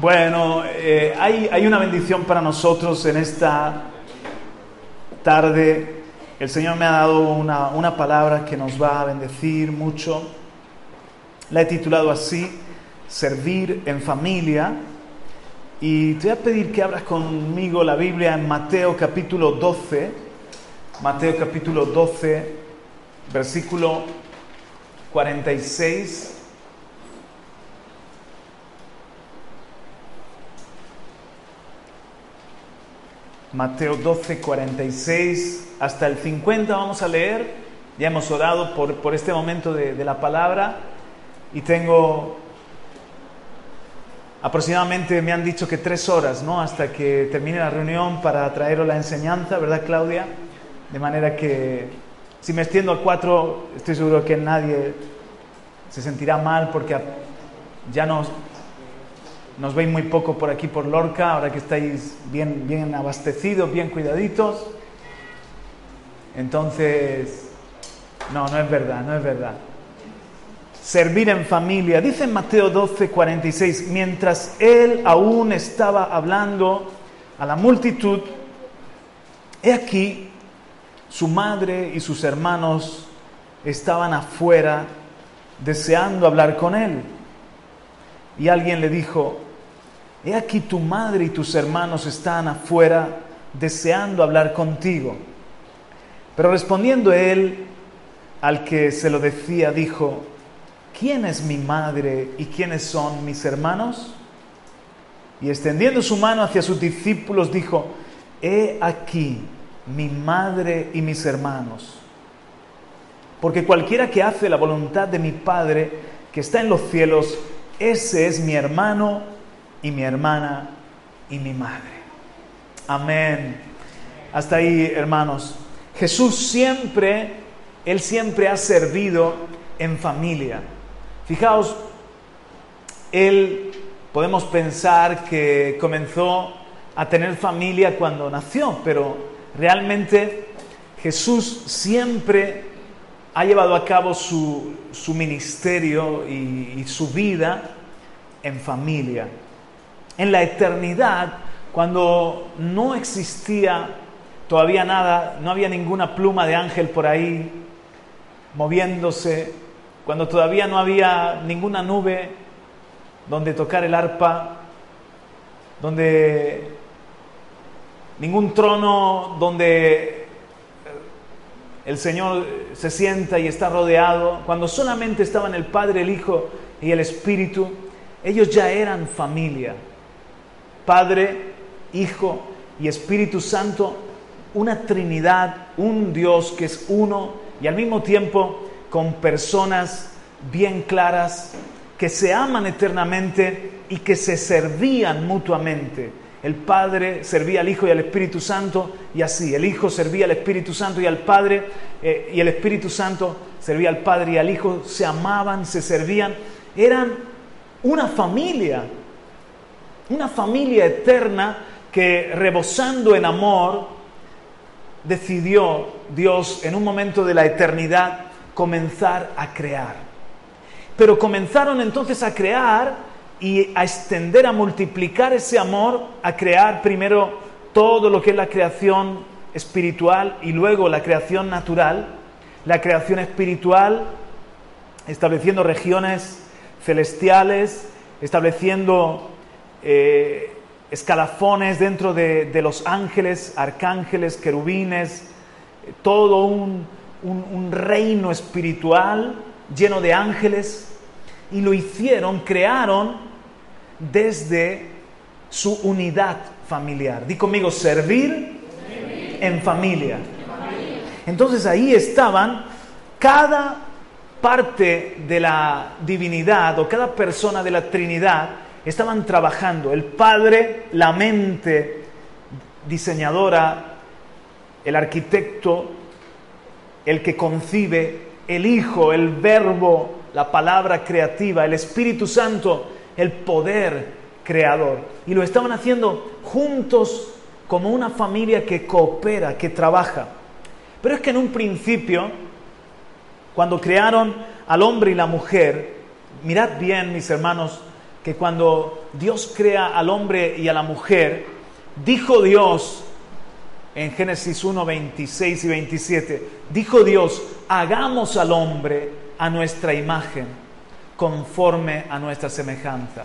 Bueno, eh, hay, hay una bendición para nosotros en esta tarde. El Señor me ha dado una, una palabra que nos va a bendecir mucho. La he titulado así, Servir en familia. Y te voy a pedir que abras conmigo la Biblia en Mateo capítulo 12. Mateo capítulo 12, versículo 46. Mateo 12, 46 hasta el 50 vamos a leer. Ya hemos orado por, por este momento de, de la palabra y tengo aproximadamente, me han dicho que tres horas, ¿no? Hasta que termine la reunión para traeros la enseñanza, ¿verdad, Claudia? De manera que si me extiendo a cuatro, estoy seguro que nadie se sentirá mal porque ya nos, nos veis muy poco por aquí, por Lorca, ahora que estáis bien, bien abastecidos, bien cuidaditos. Entonces, no, no es verdad, no es verdad. Servir en familia. Dice en Mateo 12, 46, mientras él aún estaba hablando a la multitud, he aquí, su madre y sus hermanos estaban afuera deseando hablar con él. Y alguien le dijo, he aquí tu madre y tus hermanos están afuera deseando hablar contigo. Pero respondiendo él al que se lo decía, dijo, ¿quién es mi madre y quiénes son mis hermanos? Y extendiendo su mano hacia sus discípulos, dijo, he aquí mi madre y mis hermanos. Porque cualquiera que hace la voluntad de mi Padre que está en los cielos, ese es mi hermano y mi hermana y mi madre. Amén. Hasta ahí, hermanos. Jesús siempre, Él siempre ha servido en familia. Fijaos, Él podemos pensar que comenzó a tener familia cuando nació, pero realmente Jesús siempre ha llevado a cabo su, su ministerio y, y su vida en familia. En la eternidad, cuando no existía todavía nada, no había ninguna pluma de ángel por ahí moviéndose, cuando todavía no había ninguna nube donde tocar el arpa, donde ningún trono donde el Señor se sienta y está rodeado, cuando solamente estaban el Padre, el Hijo y el Espíritu, ellos ya eran familia. Padre, Hijo y Espíritu Santo, una Trinidad, un Dios que es uno y al mismo tiempo con personas bien claras que se aman eternamente y que se servían mutuamente. El Padre servía al Hijo y al Espíritu Santo y así. El Hijo servía al Espíritu Santo y al Padre eh, y el Espíritu Santo servía al Padre y al Hijo. Se amaban, se servían. Eran una familia, una familia eterna que rebosando en amor decidió Dios en un momento de la eternidad comenzar a crear. Pero comenzaron entonces a crear y a extender, a multiplicar ese amor, a crear primero todo lo que es la creación espiritual y luego la creación natural, la creación espiritual, estableciendo regiones celestiales, estableciendo eh, escalafones dentro de, los ángeles, arcángeles, querubines, todo un reino espiritual lleno de ángeles, y lo hicieron, crearon desde su unidad familiar. Di conmigo, servir, en familia. Entonces ahí estaban cada parte de la divinidad o cada persona de la Trinidad estaban trabajando. El padre, la mente diseñadora, el arquitecto, el que concibe, el hijo, el verbo, la palabra creativa, el Espíritu Santo, el poder creador. Y lo estaban haciendo juntos como una familia que coopera, que trabaja. Pero es que en un principio, cuando crearon al hombre y la mujer, mirad bien, mis hermanos, que cuando Dios crea al hombre y a la mujer, dijo Dios en Génesis 1, 26 y 27, dijo Dios, hagamos al hombre a nuestra imagen, conforme a nuestra semejanza.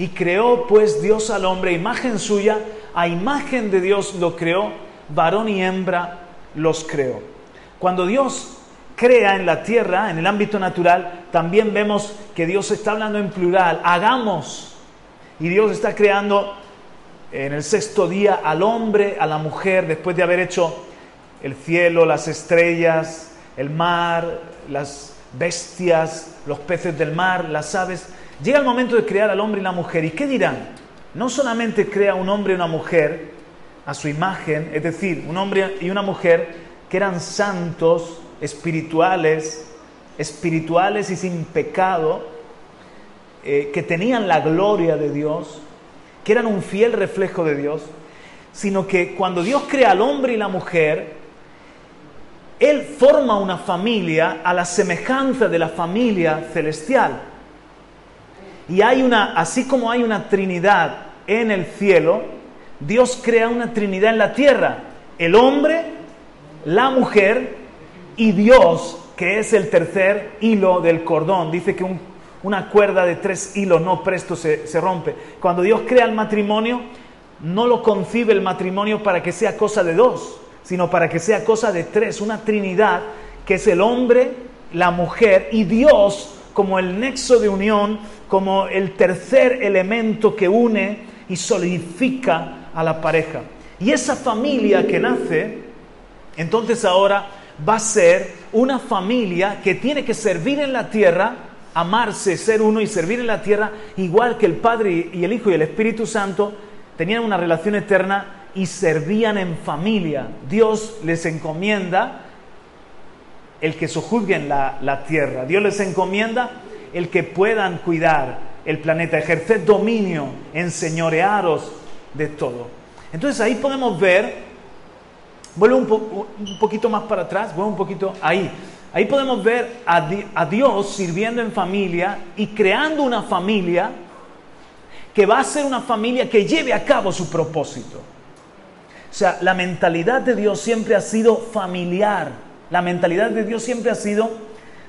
Y creó pues Dios al hombre, imagen suya, a imagen de Dios lo creó, varón y hembra los creó. Cuando Dios crea en la tierra, en el ámbito natural, también vemos que Dios está hablando en plural, hagamos. Y Dios está creando en el sexto día al hombre, a la mujer, después de haber hecho el cielo, las estrellas, el mar, las bestias, los peces del mar, las aves. Llega el momento de crear al hombre y la mujer. ¿Y qué dirán? No solamente crea un hombre y una mujer a su imagen, es decir, un hombre y una mujer que eran santos, espirituales, espirituales y sin pecado, eh, que tenían la gloria de Dios, que eran un fiel reflejo de Dios, sino que cuando Dios crea al hombre y la mujer, Él forma una familia a la semejanza de la familia celestial. Y hay una, así como hay una Trinidad en el cielo, Dios crea una Trinidad en la tierra. El hombre, la mujer y Dios, que es el tercer hilo del cordón. Dice que una cuerda de tres hilos no presto se, se rompe. Cuando Dios crea el matrimonio, no lo concibe el matrimonio para que sea cosa de dos, sino para que sea cosa de tres, una trinidad que es el hombre, la mujer y Dios como el nexo de unión, como el tercer elemento que une y solidifica a la pareja. Y esa familia que nace, entonces ahora va a ser una familia que tiene que servir en la tierra, amarse, ser uno y servir en la tierra, igual que el Padre y el Hijo y el Espíritu Santo tenían una relación eterna y servían en familia. Dios les encomienda el que sojuzguen la, la tierra. Dios les encomienda el que puedan cuidar el planeta, ejercer dominio, enseñorearos de todo. Entonces ahí podemos ver Vuelvo un, poquito más para atrás, vuelvo un poquito ahí. Ahí podemos ver a, Dios sirviendo en familia y creando una familia que va a ser una familia que lleve a cabo su propósito. O sea, la mentalidad de Dios siempre ha sido familiar. La mentalidad de Dios siempre ha sido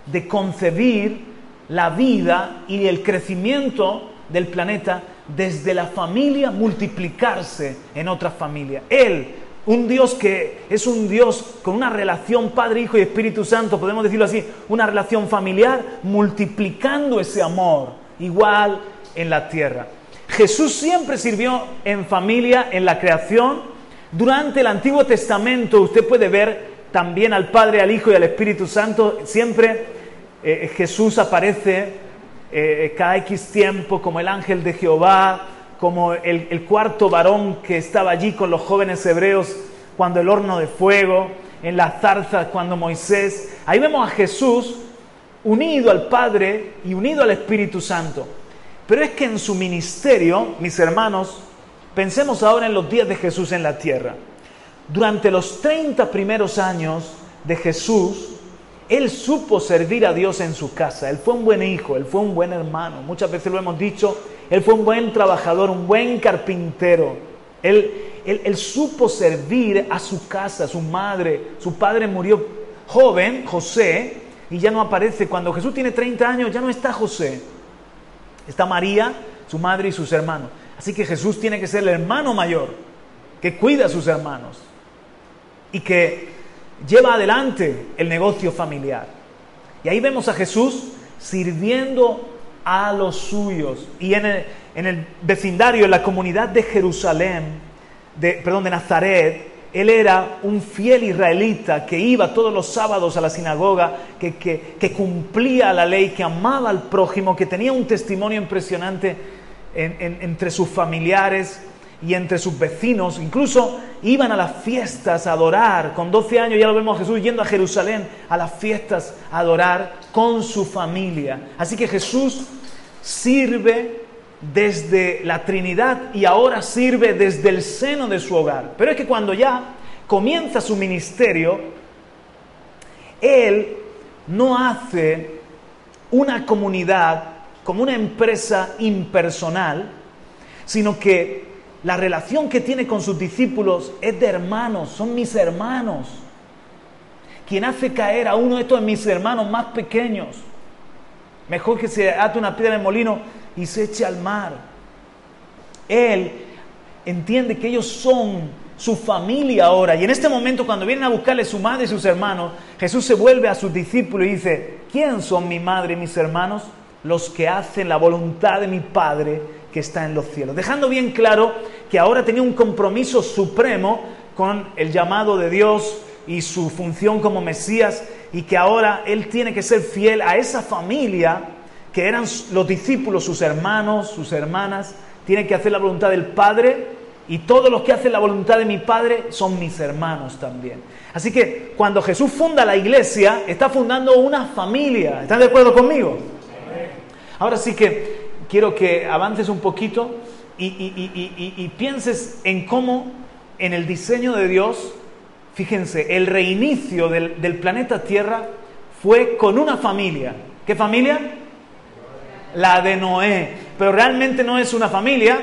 de concebir la vida y el crecimiento del planeta desde la familia multiplicarse en otra familia. Él un Dios que es un Dios con una relación Padre, Hijo y Espíritu Santo, podemos decirlo así, una relación familiar, multiplicando ese amor igual en la tierra. Jesús siempre sirvió en familia, en la creación. Durante el Antiguo Testamento usted puede ver también al Padre, al Hijo y al Espíritu Santo. Siempre eh, Jesús aparece eh, cada X tiempo como el ángel de Jehová, como el, cuarto varón que estaba allí con los jóvenes hebreos cuando el horno de fuego, en la zarza cuando Moisés. Ahí vemos a Jesús unido al Padre y unido al Espíritu Santo. Pero es que en su ministerio, mis hermanos, pensemos ahora en los días de Jesús en la tierra. Durante los 30 primeros años de Jesús, él supo servir a Dios en su casa. Él fue un buen hijo, él fue un buen hermano. Muchas veces lo hemos dicho, él fue un buen trabajador, un buen carpintero. Él, él, supo servir a su casa, a su madre. Su padre murió joven, José, y ya no aparece. Cuando Jesús tiene 30 años, ya no está José. Está María, su madre y sus hermanos. Así que Jesús tiene que ser el hermano mayor, que cuida a sus hermanos y que lleva adelante el negocio familiar. Y ahí vemos a Jesús sirviendo a los suyos. Y en el, vecindario, en la comunidad de Jerusalén, de, perdón, de Nazaret, él era un fiel israelita que iba todos los sábados a la sinagoga, que, que, cumplía la ley, que amaba al prójimo, que tenía un testimonio impresionante entre sus familiares y entre sus vecinos. Incluso iban a las fiestas a adorar. Con 12 años ya lo vemos a Jesús yendo a Jerusalén a las fiestas a adorar con su familia. Así que Jesús sirve desde la Trinidad y ahora sirve desde el seno de su hogar. Pero es que cuando ya comienza su ministerio, Él no hace una comunidad como una empresa impersonal, sino que la relación que tiene con sus discípulos es de hermanos, son mis hermanos. Quien hace caer a uno de estos mis hermanos más pequeños, mejor que se ate una piedra de molino y se eche al mar. Él entiende que ellos son su familia ahora. Y en este momento, cuando vienen a buscarle su madre y sus hermanos, Jesús se vuelve a sus discípulos y dice, ¿quién son mi madre y mis hermanos? Los que hacen la voluntad de mi Padre que está en los cielos. Dejando bien claro que ahora tenía un compromiso supremo con el llamado de Dios y su función como Mesías y que ahora él tiene que ser fiel a esa familia que eran los discípulos, sus hermanos, sus hermanas, tiene que hacer la voluntad del Padre y todos los que hacen la voluntad de mi Padre son mis hermanos también. Así que cuando Jesús funda la iglesia, está fundando una familia. ¿Están de acuerdo conmigo? Ahora sí que quiero que avances un poquito y, pienses en cómo en el diseño de Dios, fíjense, el reinicio del, del planeta Tierra fue con una familia. ¿Qué familia? La de Noé. Pero realmente no es una familia,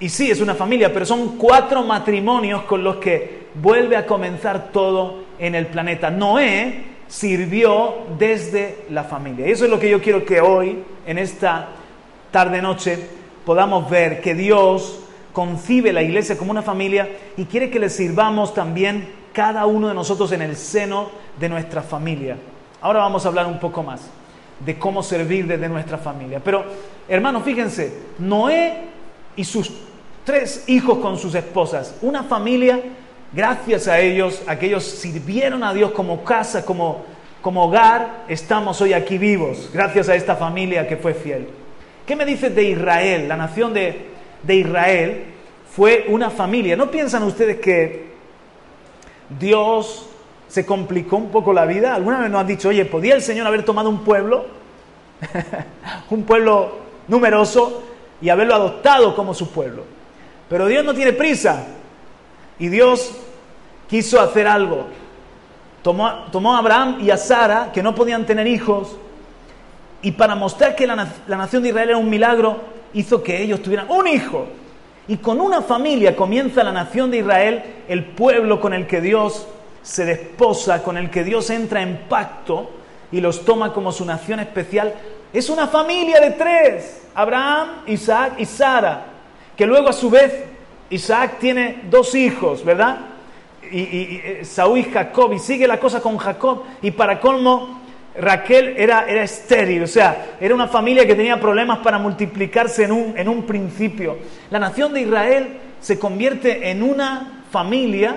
y sí, es una familia, pero son cuatro matrimonios con los que vuelve a comenzar todo en el planeta. Noé sirvió desde la familia. Eso es lo que yo quiero que hoy, en esta tarde-noche, podamos ver que Dios concibe la iglesia como una familia y quiere que le sirvamos también cada uno de nosotros en el seno de nuestra familia. Ahora vamos a hablar un poco más de cómo servir desde nuestra familia. Pero, hermanos, fíjense, Noé y sus tres hijos con sus esposas, una familia, gracias a ellos, a que sirvieron a Dios como casa, como, como hogar, estamos hoy aquí vivos, gracias a esta familia que fue fiel. ¿Qué me dices de Israel? La nación de, de Israel fue una familia. ¿No piensan ustedes que Dios se complicó un poco la vida? ¿Alguna vez nos han dicho, oye, ¿podía el Señor haber tomado un pueblo? un pueblo numeroso y haberlo adoptado como su pueblo. Pero Dios no tiene prisa. Y Dios quiso hacer algo. Tomó, a Abraham y a Sara, que no podían tener hijos, y para mostrar que la, la nación de Israel era un milagro, hizo que ellos tuvieran un hijo. Y con una familia comienza la nación de Israel, el pueblo con el que Dios se desposa, con el que Dios entra en pacto y los toma como su nación especial. Es una familia de tres, Abraham, Isaac y Sara que luego a su vez Isaac tiene dos hijos, ¿verdad? Y, eh, Saúl y Jacob, y sigue la cosa con Jacob, y para colmo, Raquel era, era estéril, o sea, era una familia que tenía problemas para multiplicarse en un, en un principio. La nación de Israel se convierte en una familia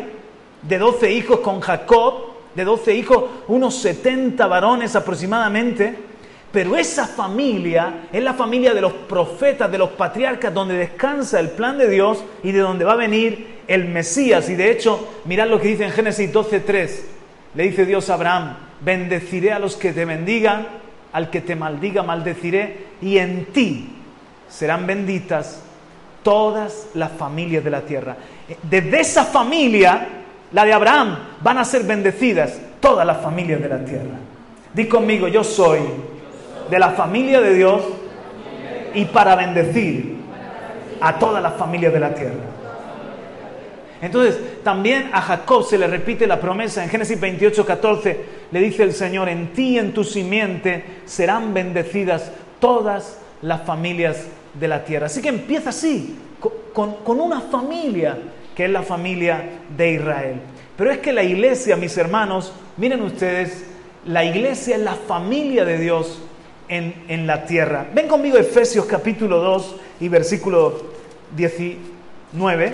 de 12 hijos con Jacob, de 12 hijos, unos 70 varones aproximadamente, pero esa familia es la familia de los profetas, de los patriarcas, donde descansa el plan de Dios y de donde va a venir el Mesías. Y de hecho, mirad lo que dice en Génesis 12:3. Le dice Dios a Abraham, bendeciré a los que te bendigan, al que te maldiga maldeciré, y en ti serán benditas todas las familias de la tierra. Desde esa familia, la de Abraham, van a ser bendecidas todas las familias de la tierra. Di conmigo, yo soy de la familia de Dios y para bendecir a todas las familias de la tierra. Entonces, también a Jacob se le repite la promesa en Génesis 28, 14, le dice el Señor, en ti y en tu simiente serán bendecidas todas las familias de la tierra. Así que empieza así, con, con una familia, que es la familia de Israel. Pero es que la iglesia, mis hermanos, miren ustedes, la iglesia es la familia de Dios en, la tierra. Ven conmigo Efesios capítulo 2 y versículo 19,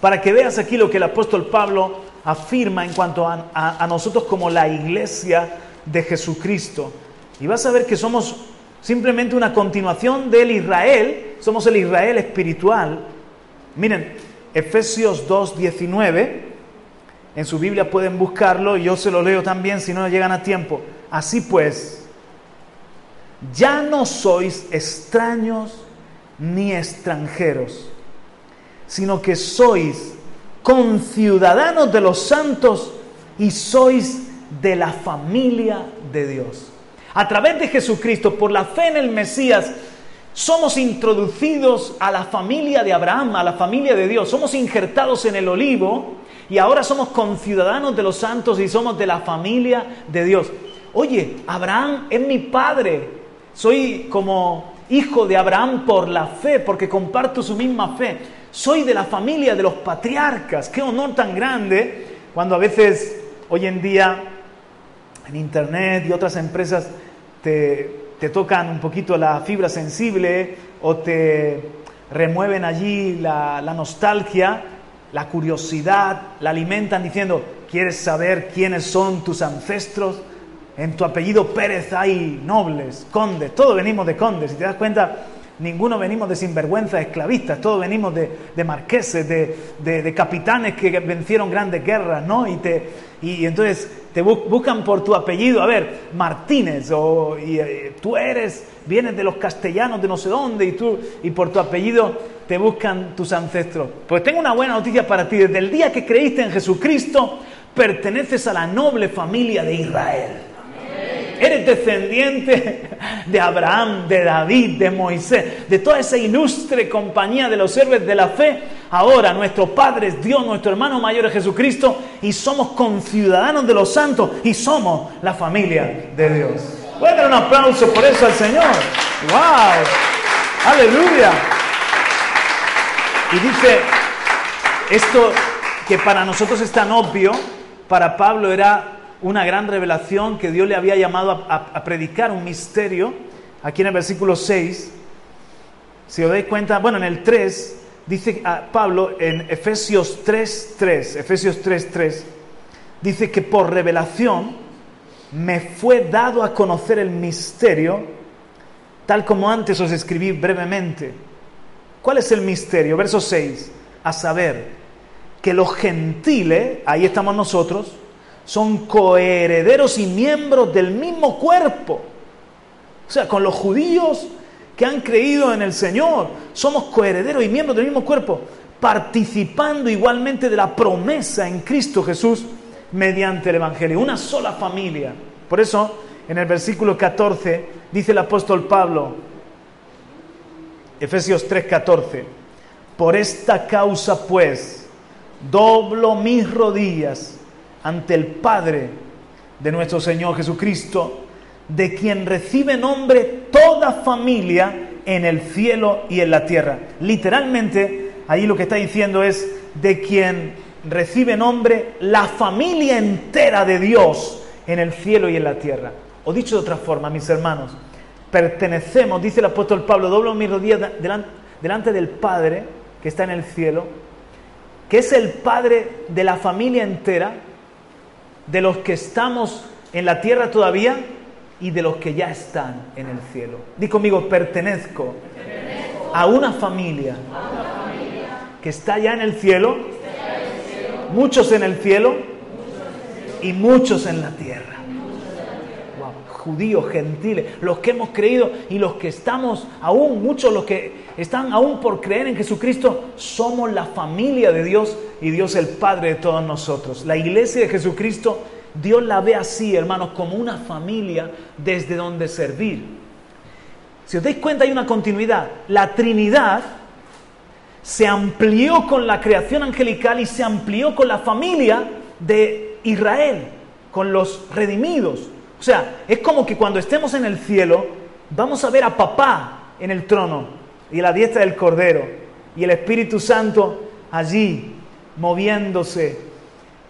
para que veas aquí lo que el apóstol Pablo afirma en cuanto a, a, nosotros como la iglesia de Jesucristo. Y vas a ver que somos simplemente una continuación del Israel somos el Israel espiritual. Miren, Efesios 2.19, en su Biblia pueden buscarlo, yo se lo leo también si no llegan a tiempo. Así pues, ya no sois extraños ni extranjeros, sino que sois conciudadanos de los santos y sois de la familia de Dios. A través de Jesucristo, por la fe en el Mesías, somos introducidos a la familia de Abraham, a la familia de Dios. Somos injertados en el olivo y ahora somos conciudadanos de los santos y somos de la familia de Dios. Oye, Abraham es mi padre. Soy como hijo de Abraham por la fe, porque comparto su misma fe. Soy de la familia de los patriarcas. Qué honor tan grande cuando a veces hoy en día en Internet y otras empresas te, tocan un poquito la fibra sensible o te remueven allí la, la nostalgia, la curiosidad, la alimentan diciendo, ¿quieres saber quiénes son tus ancestros? En tu apellido Pérez hay nobles, condes, todos venimos de condes. Si te das cuenta, ninguno venimos de sinvergüenza esclavistas, todos venimos de, marqueses, de, capitanes que vencieron grandes guerras, ¿no? Y, te, y entonces te buscan por tu apellido, a ver, Martínez, o eh, tú eres, vienes de los castellanos de no sé dónde, y tú, y por tu apellido te buscan tus ancestros. Pues tengo una buena noticia para ti, desde el día que creíste en Jesucristo, perteneces a la noble familia de Israel. Eres descendiente de Abraham, de David, de Moisés, de toda esa ilustre compañía de los héroes de la fe. Ahora nuestro Padre es Dios, nuestro hermano mayor es Jesucristo y somos conciudadanos de los santos y somos la familia de Dios. Voy a dar un aplauso por eso al Señor. ¡Wow! ¡Aleluya! Y dice, esto que para nosotros es tan obvio, para Pablo era una gran revelación que Dios le había llamado a, predicar, un misterio. Aquí en el versículo 6, si os dais cuenta, bueno, en el 3, dice a Pablo en Efesios 3, 3, Efesios 3, 3, dice que por revelación me fue dado a conocer el misterio, tal como antes os escribí brevemente. ¿Cuál es el misterio? Verso 6, a saber que los gentiles, ahí estamos nosotros, son coherederos y miembros del mismo cuerpo. O sea, con los judíos que han creído en el Señor, somos coherederos y miembros del mismo cuerpo, participando igualmente de la promesa en Cristo Jesús mediante el Evangelio. Una sola familia. Por eso, en el versículo 14, dice el apóstol Pablo, Efesios 3:14, por esta causa pues, doblo mis rodillas ante el Padre de nuestro Señor Jesucristo, de quien recibe nombre toda familia en el cielo y en la tierra. Literalmente, ahí lo que está diciendo es de quien recibe nombre la familia entera de Dios en el cielo y en la tierra. O dicho de otra forma, mis hermanos, pertenecemos, dice el apóstol Pablo, doblo mis rodillas delante del Padre que está en el cielo, que es el Padre de la familia entera, de los que estamos en la tierra todavía y de los que ya están en el cielo. Di conmigo, pertenezco, a, una familia, que está ya en el cielo, muchos en el cielo, y muchos en la tierra. Judíos, gentiles, los que hemos creído y los que estamos aún, muchos los que están aún por creer en Jesucristo, somos la familia de Dios y Dios el Padre de todos nosotros. La iglesia de Jesucristo, Dios la ve así, hermanos, como una familia desde donde servir. Si os dais cuenta, hay una continuidad. La Trinidad se amplió con la creación angelical y se amplió con la familia de Israel, con los redimidos. O sea, es como que cuando estemos en el cielo, vamos a ver a papá en el trono y a la diestra del Cordero y el Espíritu Santo allí moviéndose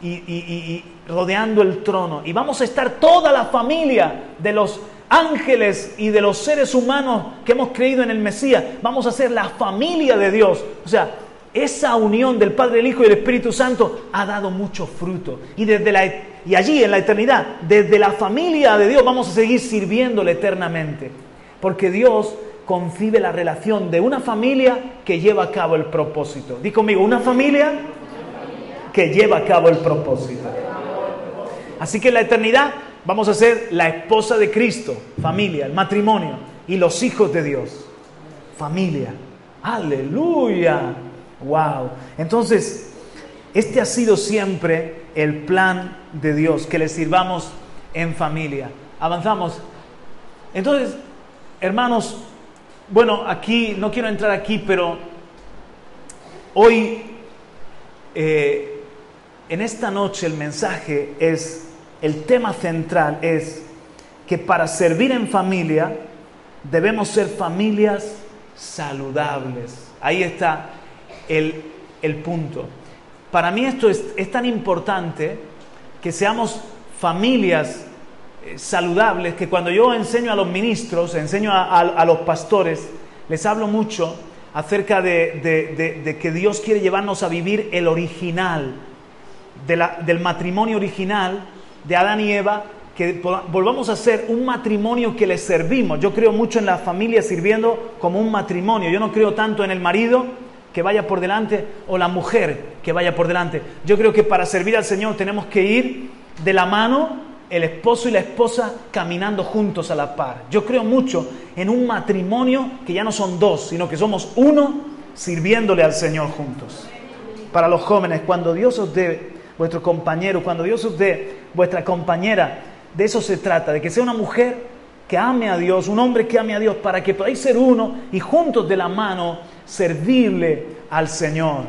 y, rodeando el trono. Y vamos a estar toda la familia de los ángeles y de los seres humanos que hemos creído en el Mesías. Vamos a ser la familia de Dios. O sea, esa unión del Padre, el Hijo y el Espíritu Santo ha dado mucho fruto. Y, desde la, y allí, en la eternidad, desde la familia de Dios, vamos a seguir sirviéndole eternamente. Porque Dios concibe la relación de una familia que lleva a cabo el propósito. Di conmigo, una familia que lleva a cabo el propósito. Así que en la eternidad vamos a ser la esposa de Cristo, familia, el matrimonio y los hijos de Dios, familia. Aleluya. Wow. Entonces, este ha sido siempre el plan de Dios, que le sirvamos en familia. Avanzamos. Entonces, hermanos, bueno, aquí, no quiero entrar aquí, pero hoy, eh, en esta noche, el mensaje es, el tema central es que para servir en familia debemos ser familias saludables. Ahí está el, el punto. Para mí esto es, es tan importante que seamos familias eh, saludables, que cuando yo enseño a los ministros, enseño a, los pastores, les hablo mucho acerca de, que Dios quiere llevarnos a vivir el original, del matrimonio original de Adán y Eva, que volvamos a ser un matrimonio que les servimos. Yo creo mucho en la familia sirviendo como un matrimonio. Yo no creo tanto en el marido que vaya por delante o la mujer que vaya por delante. Yo creo que para servir al Señor tenemos que ir de la mano el esposo y la esposa caminando juntos a la par. Yo creo mucho en un matrimonio que ya no son dos, sino que somos uno sirviéndole al Señor juntos. Para los jóvenes, cuando Dios os dé vuestro compañero, cuando Dios os dé vuestra compañera, de eso se trata, de que sea una mujer que ame a Dios, un hombre que ame a Dios, para que podáis ser uno y juntos de la mano servirle al Señor.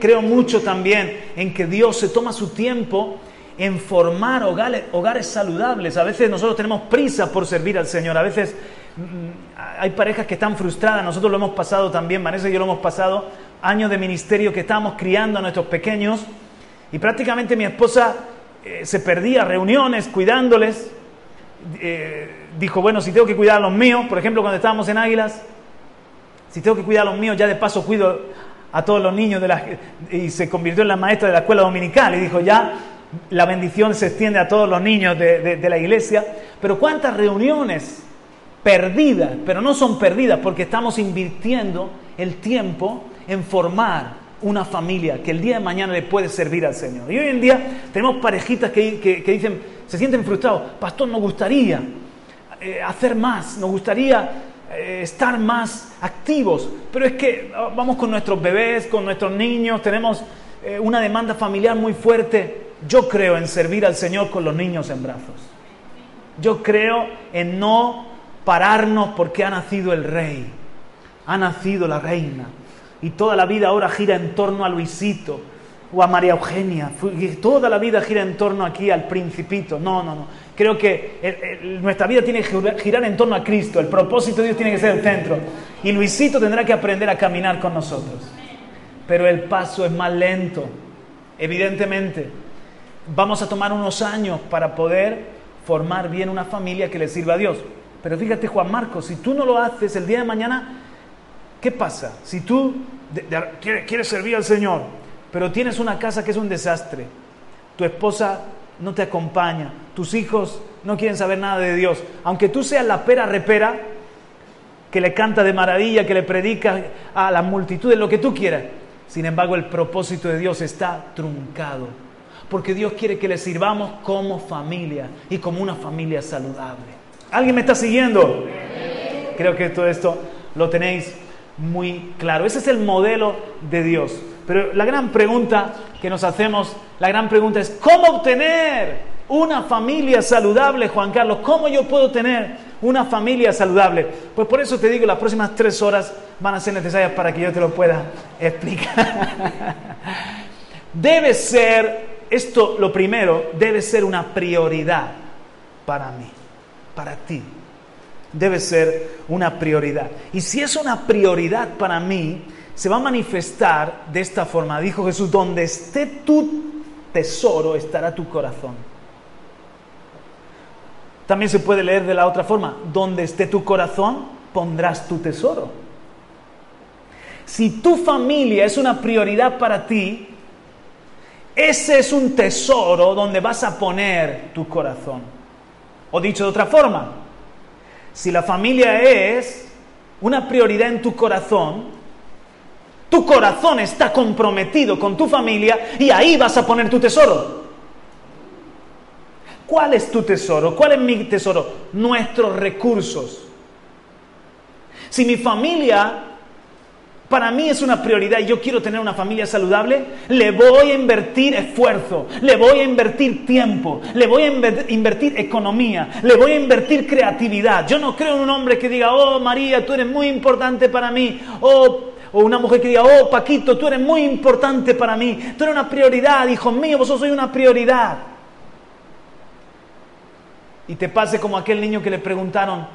Creo mucho también en que Dios se toma su tiempo en formar hogares, saludables. A veces nosotros tenemos prisa por servir al Señor. A veces mm, hay parejas que están frustradas. Nosotros lo hemos pasado también, Vanessa y yo lo hemos pasado. Años de ministerio que estábamos criando a nuestros pequeños. Y prácticamente mi esposa eh, se perdía reuniones cuidándoles. Eh, dijo, bueno, si tengo que cuidar a los míos, por ejemplo, cuando estábamos en Águilas, si tengo que cuidar a los míos, ya de paso cuido a todos los niños de la, y se convirtió en la maestra de la escuela dominical y dijo, ya la bendición se extiende a todos los niños de, la iglesia, pero cuántas reuniones perdidas, pero no son perdidas porque estamos invirtiendo el tiempo en formar una familia que el día de mañana le puede servir al Señor. Y hoy en día tenemos parejitas que, dicen, se sienten frustrados, pastor, nos gustaría eh, hacer más, nos gustaría eh, estar más activos, pero es que ah, vamos con nuestros bebés, con nuestros niños, tenemos eh, una demanda familiar muy fuerte yo creo en servir al Señor con los niños en brazos. Yo creo en no pararnos porque ha nacido el rey, ha nacido la reina. Y toda la vida ahora gira en torno a Luisito o a María Eugenia. Toda la vida gira en torno aquí al principito. No, no, no. Creo que nuestra vida tiene que girar en torno a Cristo. El propósito de Dios tiene que ser el centro. Y Luisito tendrá que aprender a caminar con nosotros. Pero el paso es más lento, evidentemente vamos a tomar unos años para poder formar bien una familia que le sirva a Dios. Pero fíjate, Juan Marcos, si tú no lo haces el día de mañana, ¿qué pasa? Si tú quieres servir al Señor, pero tienes una casa que es un desastre, tu esposa no te acompaña, tus hijos no quieren saber nada de Dios, aunque tú seas la pera repera, que le canta de maravilla, que le predica a las multitudes, lo que tú quieras, sin embargo el propósito de Dios está truncado porque Dios quiere que le sirvamos como familia y como una familia saludable. ¿Alguien me está siguiendo? Creo que todo esto lo tenéis muy claro. Ese es el modelo de Dios. Pero la gran pregunta que nos hacemos, la gran pregunta es, ¿cómo obtener una familia saludable, Juan Carlos? ¿Cómo yo puedo tener una familia saludable? Pues por eso te digo, las próximas tres horas van a ser necesarias para que yo te lo pueda explicar. Debe ser esto, lo primero, debe ser una prioridad para mí, para ti. Debe ser una prioridad. Y si es una prioridad para mí, se va a manifestar de esta forma. Dijo Jesús, donde esté tu tesoro, estará tu corazón. También se puede leer de la otra forma, donde esté tu corazón, pondrás tu tesoro. Si tu familia es una prioridad para ti, ese es un tesoro donde vas a poner tu corazón. O dicho de otra forma, si la familia es una prioridad en tu corazón, tu corazón está comprometido con tu familia y ahí vas a poner tu tesoro. ¿Cuál es tu tesoro? ¿Cuál es mi tesoro? Nuestros recursos. Si mi familia para mí es una prioridad y yo quiero tener una familia saludable, le voy a invertir esfuerzo, le voy a invertir tiempo, le voy a invertir economía, le voy a invertir creatividad. Yo no creo en un hombre que diga, oh María, tú eres muy importante para mí, oh, o una mujer que diga, oh Paquito, tú eres muy importante para mí, tú eres una prioridad, hijo mío, vosotros sois una prioridad. Y te pase como aquel niño que le preguntaron,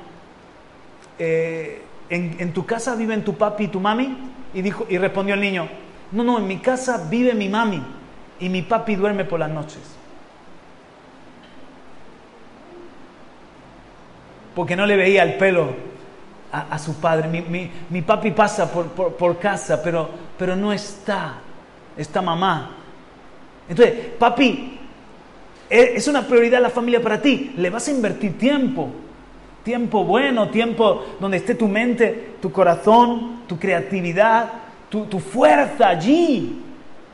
eh, ¿en, tu casa viven tu papi y tu mami? Y, dijo, y respondió el niño, no, no, en mi casa vive mi mami y mi papi duerme por las noches. Porque no le veía el pelo a, su padre. Mi, papi pasa por, casa, pero, pero no está. Está mamá. Entonces, papi, e, es una prioridad la familia para ti. Le vas a invertir tiempo. Tiempo bueno, tiempo donde esté tu mente, tu corazón, tu creatividad, tu, fuerza allí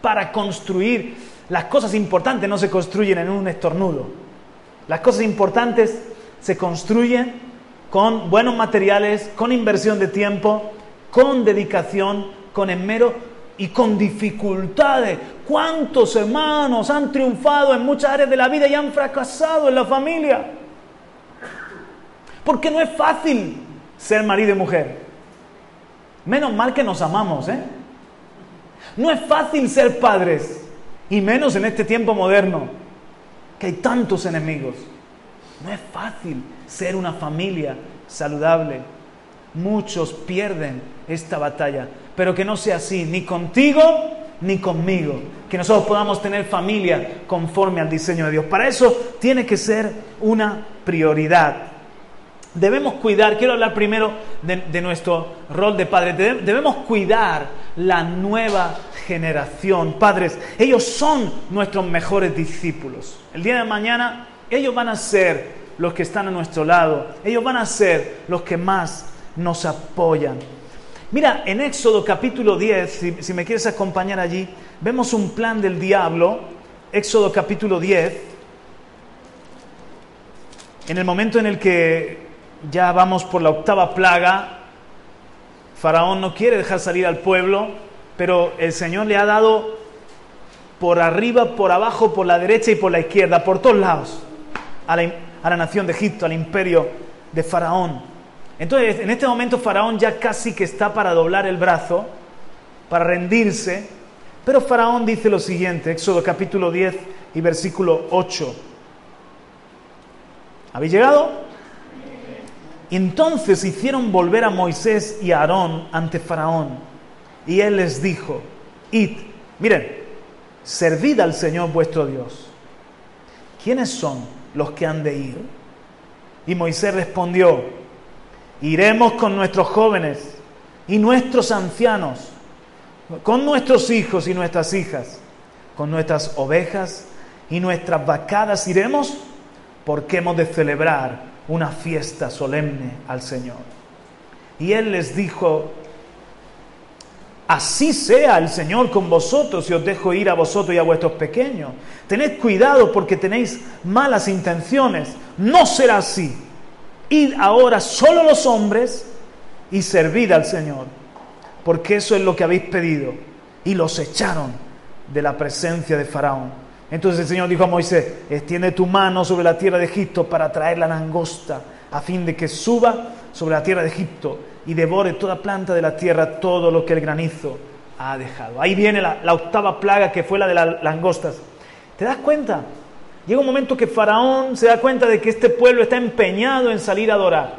para construir. Las cosas importantes no se construyen en un estornudo. Las cosas importantes se construyen con buenos materiales, con inversión de tiempo, con dedicación, con esmero y con dificultades. ¿Cuántos hermanos han triunfado en muchas áreas de la vida y han fracasado en la familia? Porque no es fácil ser marido y mujer. Menos mal que nos amamos, ¿eh? No es fácil ser padres, y menos en este tiempo moderno, que hay tantos enemigos. No es fácil ser una familia saludable. Muchos pierden esta batalla, pero que no sea así, ni contigo ni conmigo. Que nosotros podamos tener familia conforme al diseño de Dios. Para eso tiene que ser una prioridad. Debemos cuidar, quiero hablar primero de, nuestro rol de padres, debemos cuidar la nueva generación. Padres, ellos son nuestros mejores discípulos. El día de mañana ellos van a ser los que están a nuestro lado, ellos van a ser los que más nos apoyan. Mira, en Éxodo capítulo 10, si, me quieres acompañar allí, vemos un plan del diablo, Éxodo capítulo 10, en el momento en el que ya vamos por la octava plaga. Faraón no quiere dejar salir al pueblo, pero el Señor le ha dado por arriba, por abajo, por la derecha y por la izquierda, por todos lados, a la, nación de Egipto, al imperio de Faraón. Entonces, en este momento Faraón ya casi que está para doblar el brazo, para rendirse, pero Faraón dice lo siguiente, Éxodo capítulo 10 y versículo 8. ¿Habéis llegado? Entonces hicieron volver a Moisés y a Aarón ante Faraón. Y él les dijo, id, miren, servid al Señor vuestro Dios. ¿Quiénes son los que han de ir? Y Moisés respondió, iremos con nuestros jóvenes y nuestros ancianos, con nuestros hijos y nuestras hijas, con nuestras ovejas y nuestras vacadas iremos porque hemos de celebrar una fiesta solemne al Señor. Y Él les dijo, así sea el Señor con vosotros y os dejo ir a vosotros y a vuestros pequeños. Tened cuidado porque tenéis malas intenciones. No será así. Id ahora solo los hombres y servid al Señor, porque eso es lo que habéis pedido. Y los echaron de la presencia de Faraón. Entonces el Señor dijo a Moisés, extiende tu mano sobre la tierra de Egipto para traer la langosta, a fin de que suba sobre la tierra de Egipto y devore toda planta de la tierra todo lo que el granizo ha dejado. Ahí viene la, octava plaga que fue la de las langostas. ¿Te das cuenta? Llega un momento que Faraón se da cuenta de que este pueblo está empeñado en salir a adorar,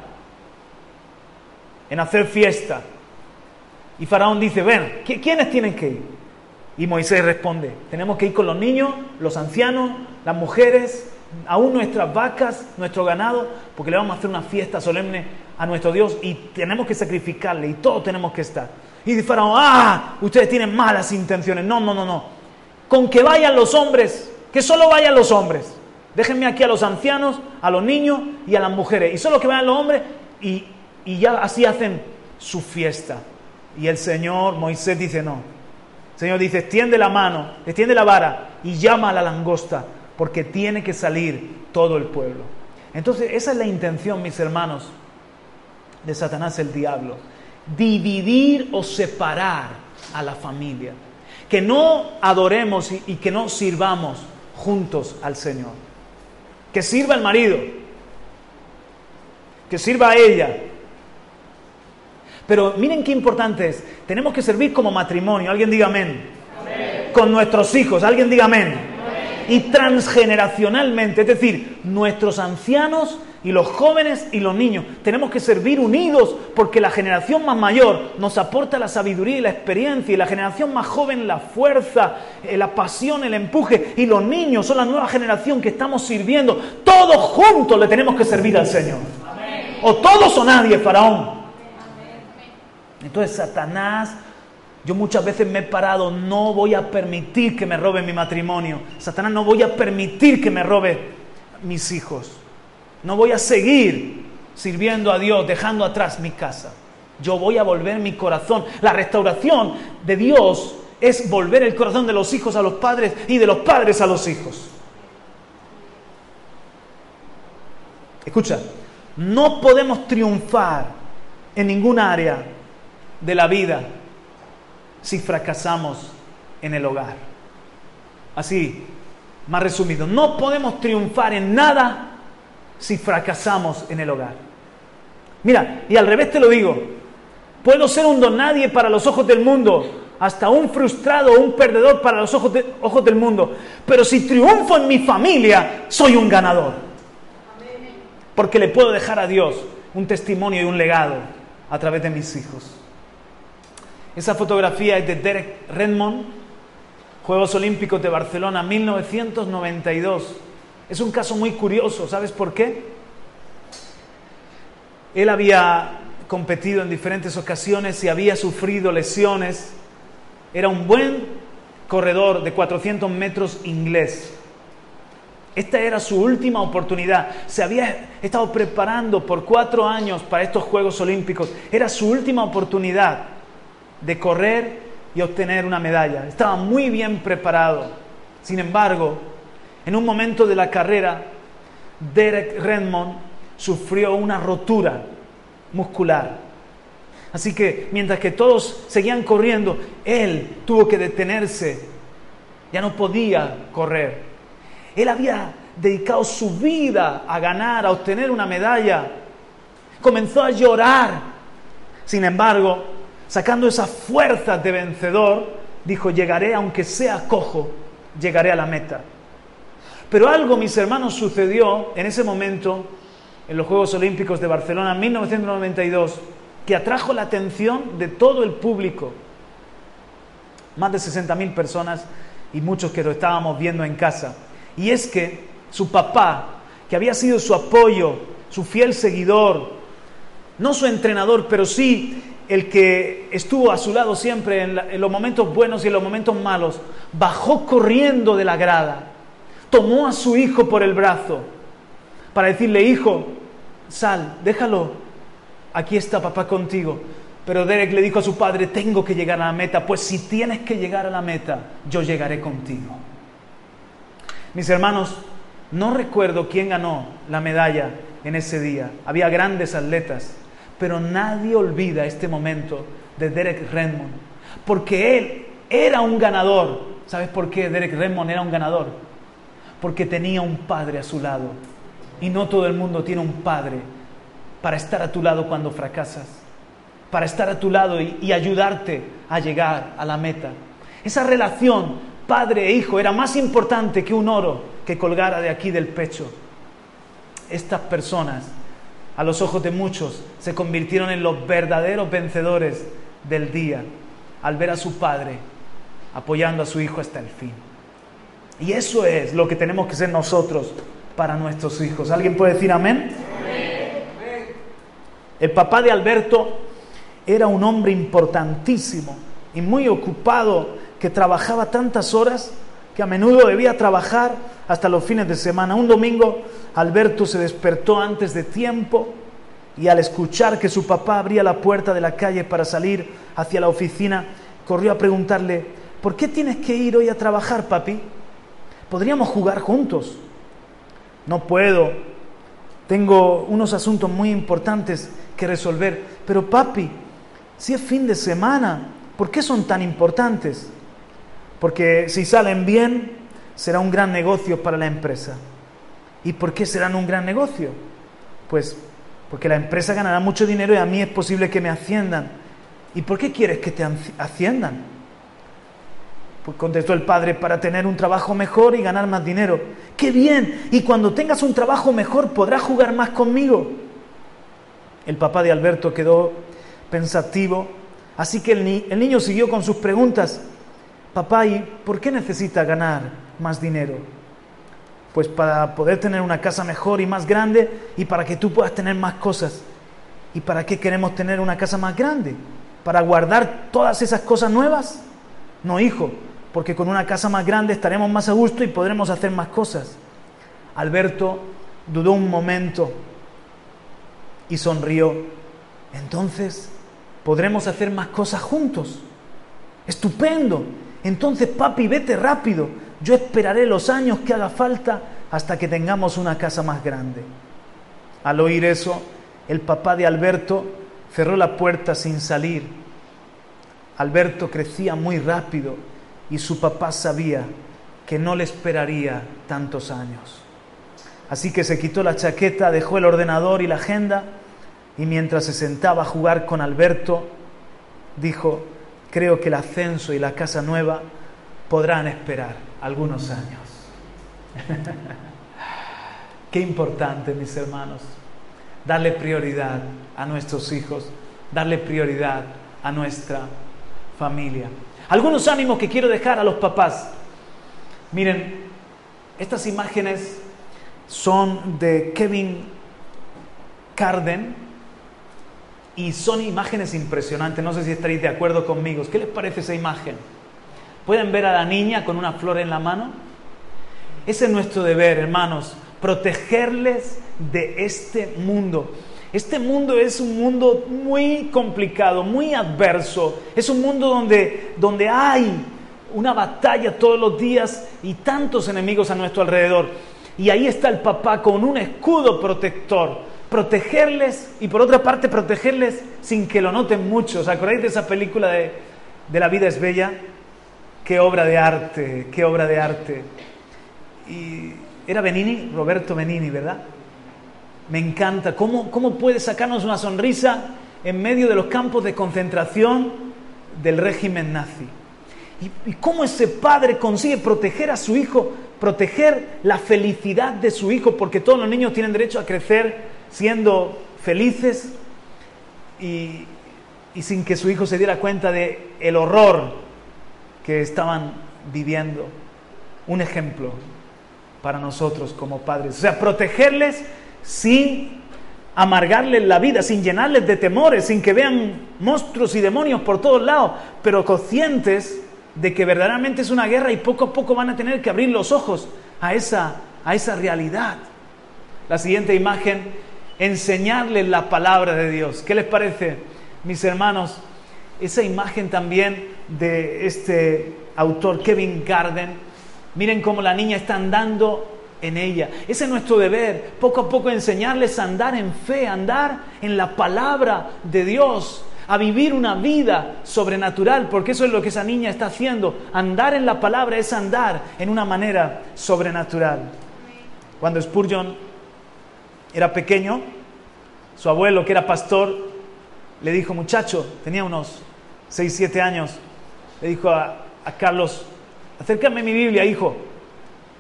en hacer fiesta. Y Faraón dice, ven, ¿quiénes tienen que ir? Y Moisés responde, tenemos que ir con los niños, los ancianos, las mujeres, aún nuestras vacas, nuestro ganado, porque le vamos a hacer una fiesta solemne a nuestro Dios y tenemos que sacrificarle y todos tenemos que estar. Y Faraón, ah, ustedes tienen malas intenciones. No, no, no, no. Con que vayan los hombres, que solo vayan los hombres. Déjenme aquí a los ancianos, a los niños y a las mujeres. Y solo que vayan los hombres y, y ya así hacen su fiesta. Y el Señor, Moisés dice no. El Señor dice, extiende la mano, extiende la vara y llama a la langosta, porque tiene que salir todo el pueblo. Entonces, esa es la intención, mis hermanos, de Satanás el diablo. Dividir o separar a la familia. Que no adoremos y, y que no sirvamos juntos al Señor. Que sirva el marido, que sirva a ella. Pero miren qué importante es. Tenemos que servir como matrimonio. Alguien diga amén. Con nuestros hijos. Alguien diga amén. Y transgeneracionalmente. Es decir, nuestros ancianos y los jóvenes y los niños. Tenemos que servir unidos porque la generación más mayor nos aporta la sabiduría y la experiencia y la generación más joven la fuerza, eh, la pasión, el empuje y los niños son la nueva generación que estamos sirviendo. Todos juntos le tenemos que servir al Señor. O todos o nadie, faraón. Entonces Satanás, yo muchas veces me he parado, no voy a permitir que me robe mi matrimonio. Satanás, no voy a permitir que me robe mis hijos. No voy a seguir sirviendo a Dios, dejando atrás mi casa. Yo voy a volver mi corazón. La restauración de Dios es volver el corazón de los hijos a los padres y de los padres a los hijos. Escucha, no podemos triunfar en ningún área de la vida si fracasamos en el hogar. Así, más resumido, no podemos triunfar en nada si fracasamos en el hogar. Mira, y al revés te lo digo, puedo ser un don nadie para los ojos del mundo, hasta un frustrado o un perdedor para los ojos, ojos del mundo, pero si triunfo en mi familia, soy un ganador. Porque le puedo dejar a Dios un testimonio y un legado a través de mis hijos. Esa fotografía es de Derek Redmond, Juegos Olímpicos de Barcelona, 1992. Es un caso muy curioso, ¿sabes por qué? Él había competido en diferentes ocasiones y había sufrido lesiones. Era un buen corredor de 400 metros inglés. Esta era su última oportunidad. Se había estado preparando por cuatro años para estos Juegos Olímpicos. Era su última oportunidad de correr y obtener una medalla. Estaba muy bien preparado. Sin embargo, en un momento de la carrera, Derek Redmond sufrió una rotura muscular. Así que mientras que todos seguían corriendo, él tuvo que detenerse. Ya no podía correr. Él había dedicado su vida a ganar, a obtener una medalla. Comenzó a llorar. Sin embargo, sacando esas fuerzas de vencedor, dijo, llegaré aunque sea cojo, llegaré a la meta. Pero algo, mis hermanos, sucedió en ese momento, en los Juegos Olímpicos de Barcelona, en 1992, que atrajo la atención de todo el público. Más de 60.000 personas y muchos que lo estábamos viendo en casa. Y es que su papá, que había sido su apoyo, su fiel seguidor, no su entrenador, pero sí el que estuvo a su lado siempre en, en, los momentos buenos y en los momentos malos, bajó corriendo de la grada tomó a su hijo por el brazo para decirle, hijo, sal, déjalo, aquí está papá contigo. Pero Derek le dijo a su padre, tengo que llegar a la meta, pues si tienes que llegar a la meta, yo llegaré contigo. Mis hermanos, no recuerdo quién ganó la medalla en ese día. Había grandes atletas, pero nadie olvida este momento de Derek Redmond, porque él era un ganador. ¿Sabes por qué Derek Redmond era un ganador? porque tenía un padre a su lado. Y no todo el mundo tiene un padre para estar a tu lado cuando fracasas, para estar a tu lado y, ayudarte a llegar a la meta. Esa relación padre e hijo era más importante que un oro que colgara de aquí del pecho. Estas personas, a los ojos de muchos, se convirtieron en los verdaderos vencedores del día al ver a su padre apoyando a su hijo hasta el fin. Y eso es lo que tenemos que ser nosotros para nuestros hijos. ¿Alguien puede decir amén? El papá de Alberto era un hombre importantísimo y muy ocupado que trabajaba tantas horas que a menudo debía trabajar hasta los fines de semana. Un domingo Alberto se despertó antes de tiempo y al escuchar que su papá abría la puerta de la calle para salir hacia la oficina, corrió a preguntarle, ¿por qué tienes que ir hoy a trabajar, papi? Podríamos jugar juntos. No puedo. Tengo unos asuntos muy importantes que resolver. Pero papi, si es fin de semana, ¿por qué son tan importantes? Porque si salen bien, será un gran negocio para la empresa. ¿Y por qué serán un gran negocio? Pues porque la empresa ganará mucho dinero y a mí es posible que me asciendan. ¿Y por qué quieres que te asciendan? Pues contestó el padre, para tener un trabajo mejor y ganar más dinero. ¡Qué bien! Y cuando tengas un trabajo mejor podrás jugar más conmigo. El papá de Alberto quedó pensativo, así que el, el niño siguió con sus preguntas. Papá, ¿y por qué necesita ganar más dinero? Pues para poder tener una casa mejor y más grande y para que tú puedas tener más cosas. ¿Y para qué queremos tener una casa más grande? ¿Para guardar todas esas cosas nuevas? No, hijo, porque con una casa más grande estaremos más a gusto y podremos hacer más cosas. Alberto dudó un momento y sonrió. Entonces, podremos hacer más cosas juntos. Estupendo. Entonces, papi, vete rápido. Yo esperaré los años que haga falta hasta que tengamos una casa más grande. Al oír eso, el papá de Alberto cerró la puerta sin salir. Alberto crecía muy rápido y su papá sabía que no le esperaría tantos años. Así que se quitó la chaqueta, dejó el ordenador y la agenda y mientras se sentaba a jugar con Alberto, dijo, creo que el ascenso y la casa nueva podrán esperar algunos años. Qué importante, mis hermanos, darle prioridad a nuestros hijos, darle prioridad a nuestra familia. Algunos ánimos que quiero dejar a los papás. Miren, estas imágenes son de Kevin Carden y son imágenes impresionantes. No sé si estaréis de acuerdo conmigo. ¿Qué les parece esa imagen? ¿Pueden ver a la niña con una flor en la mano? Ese es nuestro deber, hermanos, protegerles de este mundo. Este mundo es un mundo muy complicado, muy adverso. Es un mundo donde, donde hay una batalla todos los días y tantos enemigos a nuestro alrededor. Y ahí está el papá con un escudo protector. Protegerles y por otra parte protegerles sin que lo noten mucho. ¿Os acordáis de esa película de, de La vida es bella? Qué obra de arte, qué obra de arte. Y era Benini, Roberto Benini, ¿verdad? Me encanta. ¿Cómo, ¿Cómo puede sacarnos una sonrisa en medio de los campos de concentración del régimen nazi? ¿Y, cómo ese padre consigue proteger a su hijo, proteger la felicidad de su hijo? Porque todos los niños tienen derecho a crecer siendo felices y, y sin que su hijo se diera cuenta de el horror que estaban viviendo. Un ejemplo para nosotros como padres. O sea, protegerles sin amargarles la vida, sin llenarles de temores, sin que vean monstruos y demonios por todos lados, pero conscientes de que verdaderamente es una guerra y poco a poco van a tener que abrir los ojos a esa, a esa realidad. La siguiente imagen, enseñarles la palabra de Dios. ¿Qué les parece, mis hermanos? Esa imagen también de este autor Kevin Garden. Miren cómo la niña está andando en ella. Ese es nuestro deber, poco a poco enseñarles a andar en fe, a andar en la palabra de Dios, a vivir una vida sobrenatural, porque eso es lo que esa niña está haciendo. Andar en la palabra es andar en una manera sobrenatural. Cuando Spurgeon era pequeño, su abuelo, que era pastor, le dijo, muchacho, tenía unos 6, 7 años, le dijo a, Carlos, acércame mi Biblia, hijo.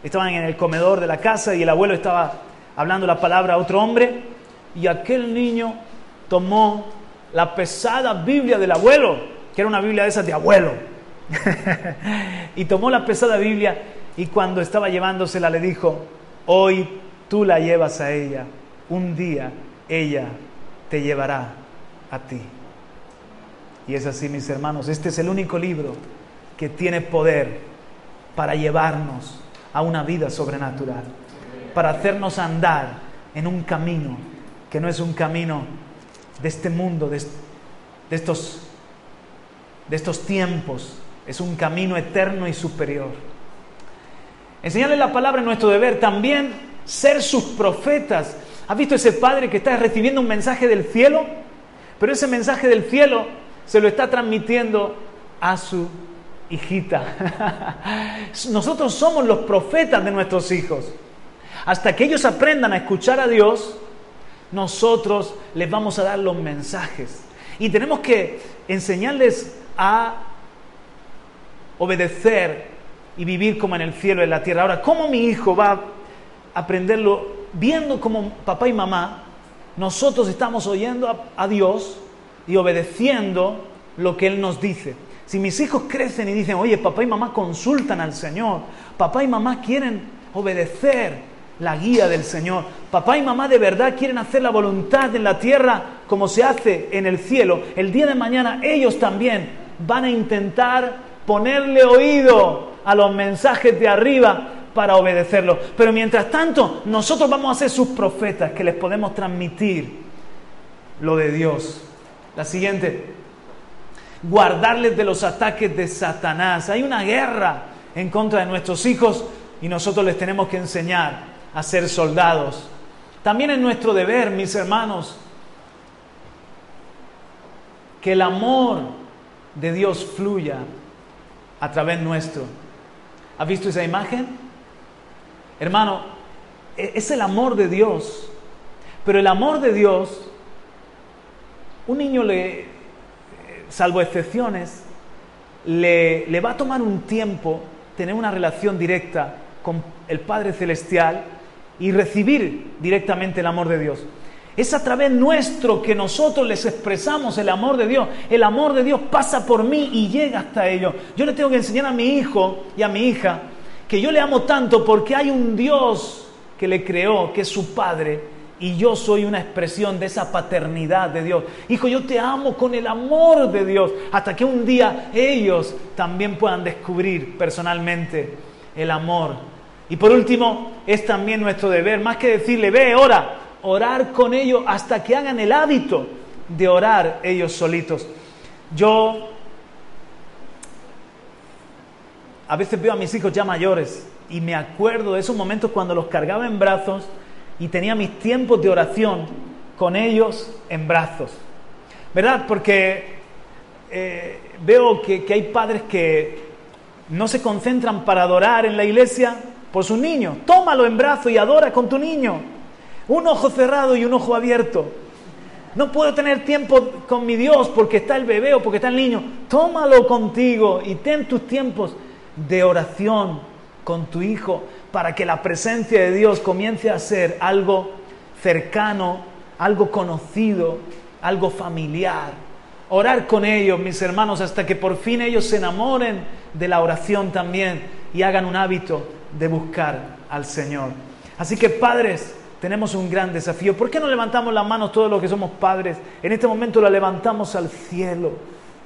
Estaban en el comedor de la casa y el abuelo estaba hablando la palabra a otro hombre y aquel niño tomó la pesada Biblia del abuelo, que era una Biblia de esas de abuelo. y tomó la pesada Biblia y cuando estaba llevándosela le dijo, hoy tú la llevas a ella, un día ella te llevará a ti. Y es así, mis hermanos, este es el único libro que tiene poder para llevarnos a una vida sobrenatural, para hacernos andar en un camino que no es un camino de este mundo, de, estos, de estos tiempos. Es un camino eterno y superior. Enseñarle la palabra es nuestro deber. También ser sus profetas. ¿Has visto ese padre que está recibiendo un mensaje del cielo? Pero ese mensaje del cielo se lo está transmitiendo a su hijita. Nosotros somos los profetas de nuestros hijos. Hasta que ellos aprendan a escuchar a Dios, nosotros les vamos a dar los mensajes. Y tenemos que enseñarles a obedecer y vivir como en el cielo y en la tierra. Ahora, ¿cómo mi hijo va aprenderlo viendo como papá y mamá nosotros estamos oyendo a, Dios y obedeciendo lo que Él nos dice? Si mis hijos crecen y dicen, oye, papá y mamá consultan al Señor, papá y mamá quieren obedecer la guía del Señor, papá y mamá de verdad quieren hacer la voluntad en la tierra como se hace en el cielo, el día de mañana ellos también van a intentar ponerle oído a los mensajes de arriba para obedecerlos. Pero mientras tanto, nosotros vamos a ser sus profetas que les podemos transmitir lo de Dios. La siguiente, guardarles de los ataques de Satanás. Hay una guerra en contra de nuestros hijos y nosotros les tenemos que enseñar a ser soldados. También es nuestro deber, mis hermanos, que el amor de Dios fluya a través nuestro. ¿Has visto esa imagen? Hermano, e-, es el amor de Dios. Pero el amor de Dios, un niño le, salvo excepciones, le, le va a tomar un tiempo tener una relación directa con el Padre Celestial y recibir directamente el amor de Dios. Es a través nuestro que nosotros les expresamos el amor de Dios. El amor de Dios pasa por mí y llega hasta ellos. Yo le tengo que enseñar a mi hijo y a mi hija que yo le amo tanto porque hay un Dios que le creó, que es su Padre, y yo soy una expresión de esa paternidad de Dios. Hijo, yo te amo con el amor de Dios, hasta que un día ellos también puedan descubrir personalmente el amor. Y por último, es también nuestro deber, más que decirle, ve, ora, orar con ellos hasta que hagan el hábito de orar ellos solitos. Yo a veces veo a mis hijos ya mayores y me acuerdo de esos momentos cuando los cargaba en brazos y tenía mis tiempos de oración con ellos en brazos. ¿Verdad? Porque eh, veo que, que hay padres que no se concentran para adorar en la iglesia por sus niños. Tómalo en brazos y adora con tu niño. Un ojo cerrado y un ojo abierto. No puedo tener tiempo con mi Dios porque está el bebé o porque está el niño. Tómalo contigo y ten tus tiempos de oración con tu hijo para que la presencia de Dios comience a ser algo cercano, algo conocido, algo familiar. Orar con ellos, mis hermanos, hasta que por fin ellos se enamoren de la oración también y hagan un hábito de buscar al Señor. Así que padres, tenemos un gran desafío. ¿Por qué no levantamos las manos todos los que somos padres? En este momento la levantamos al cielo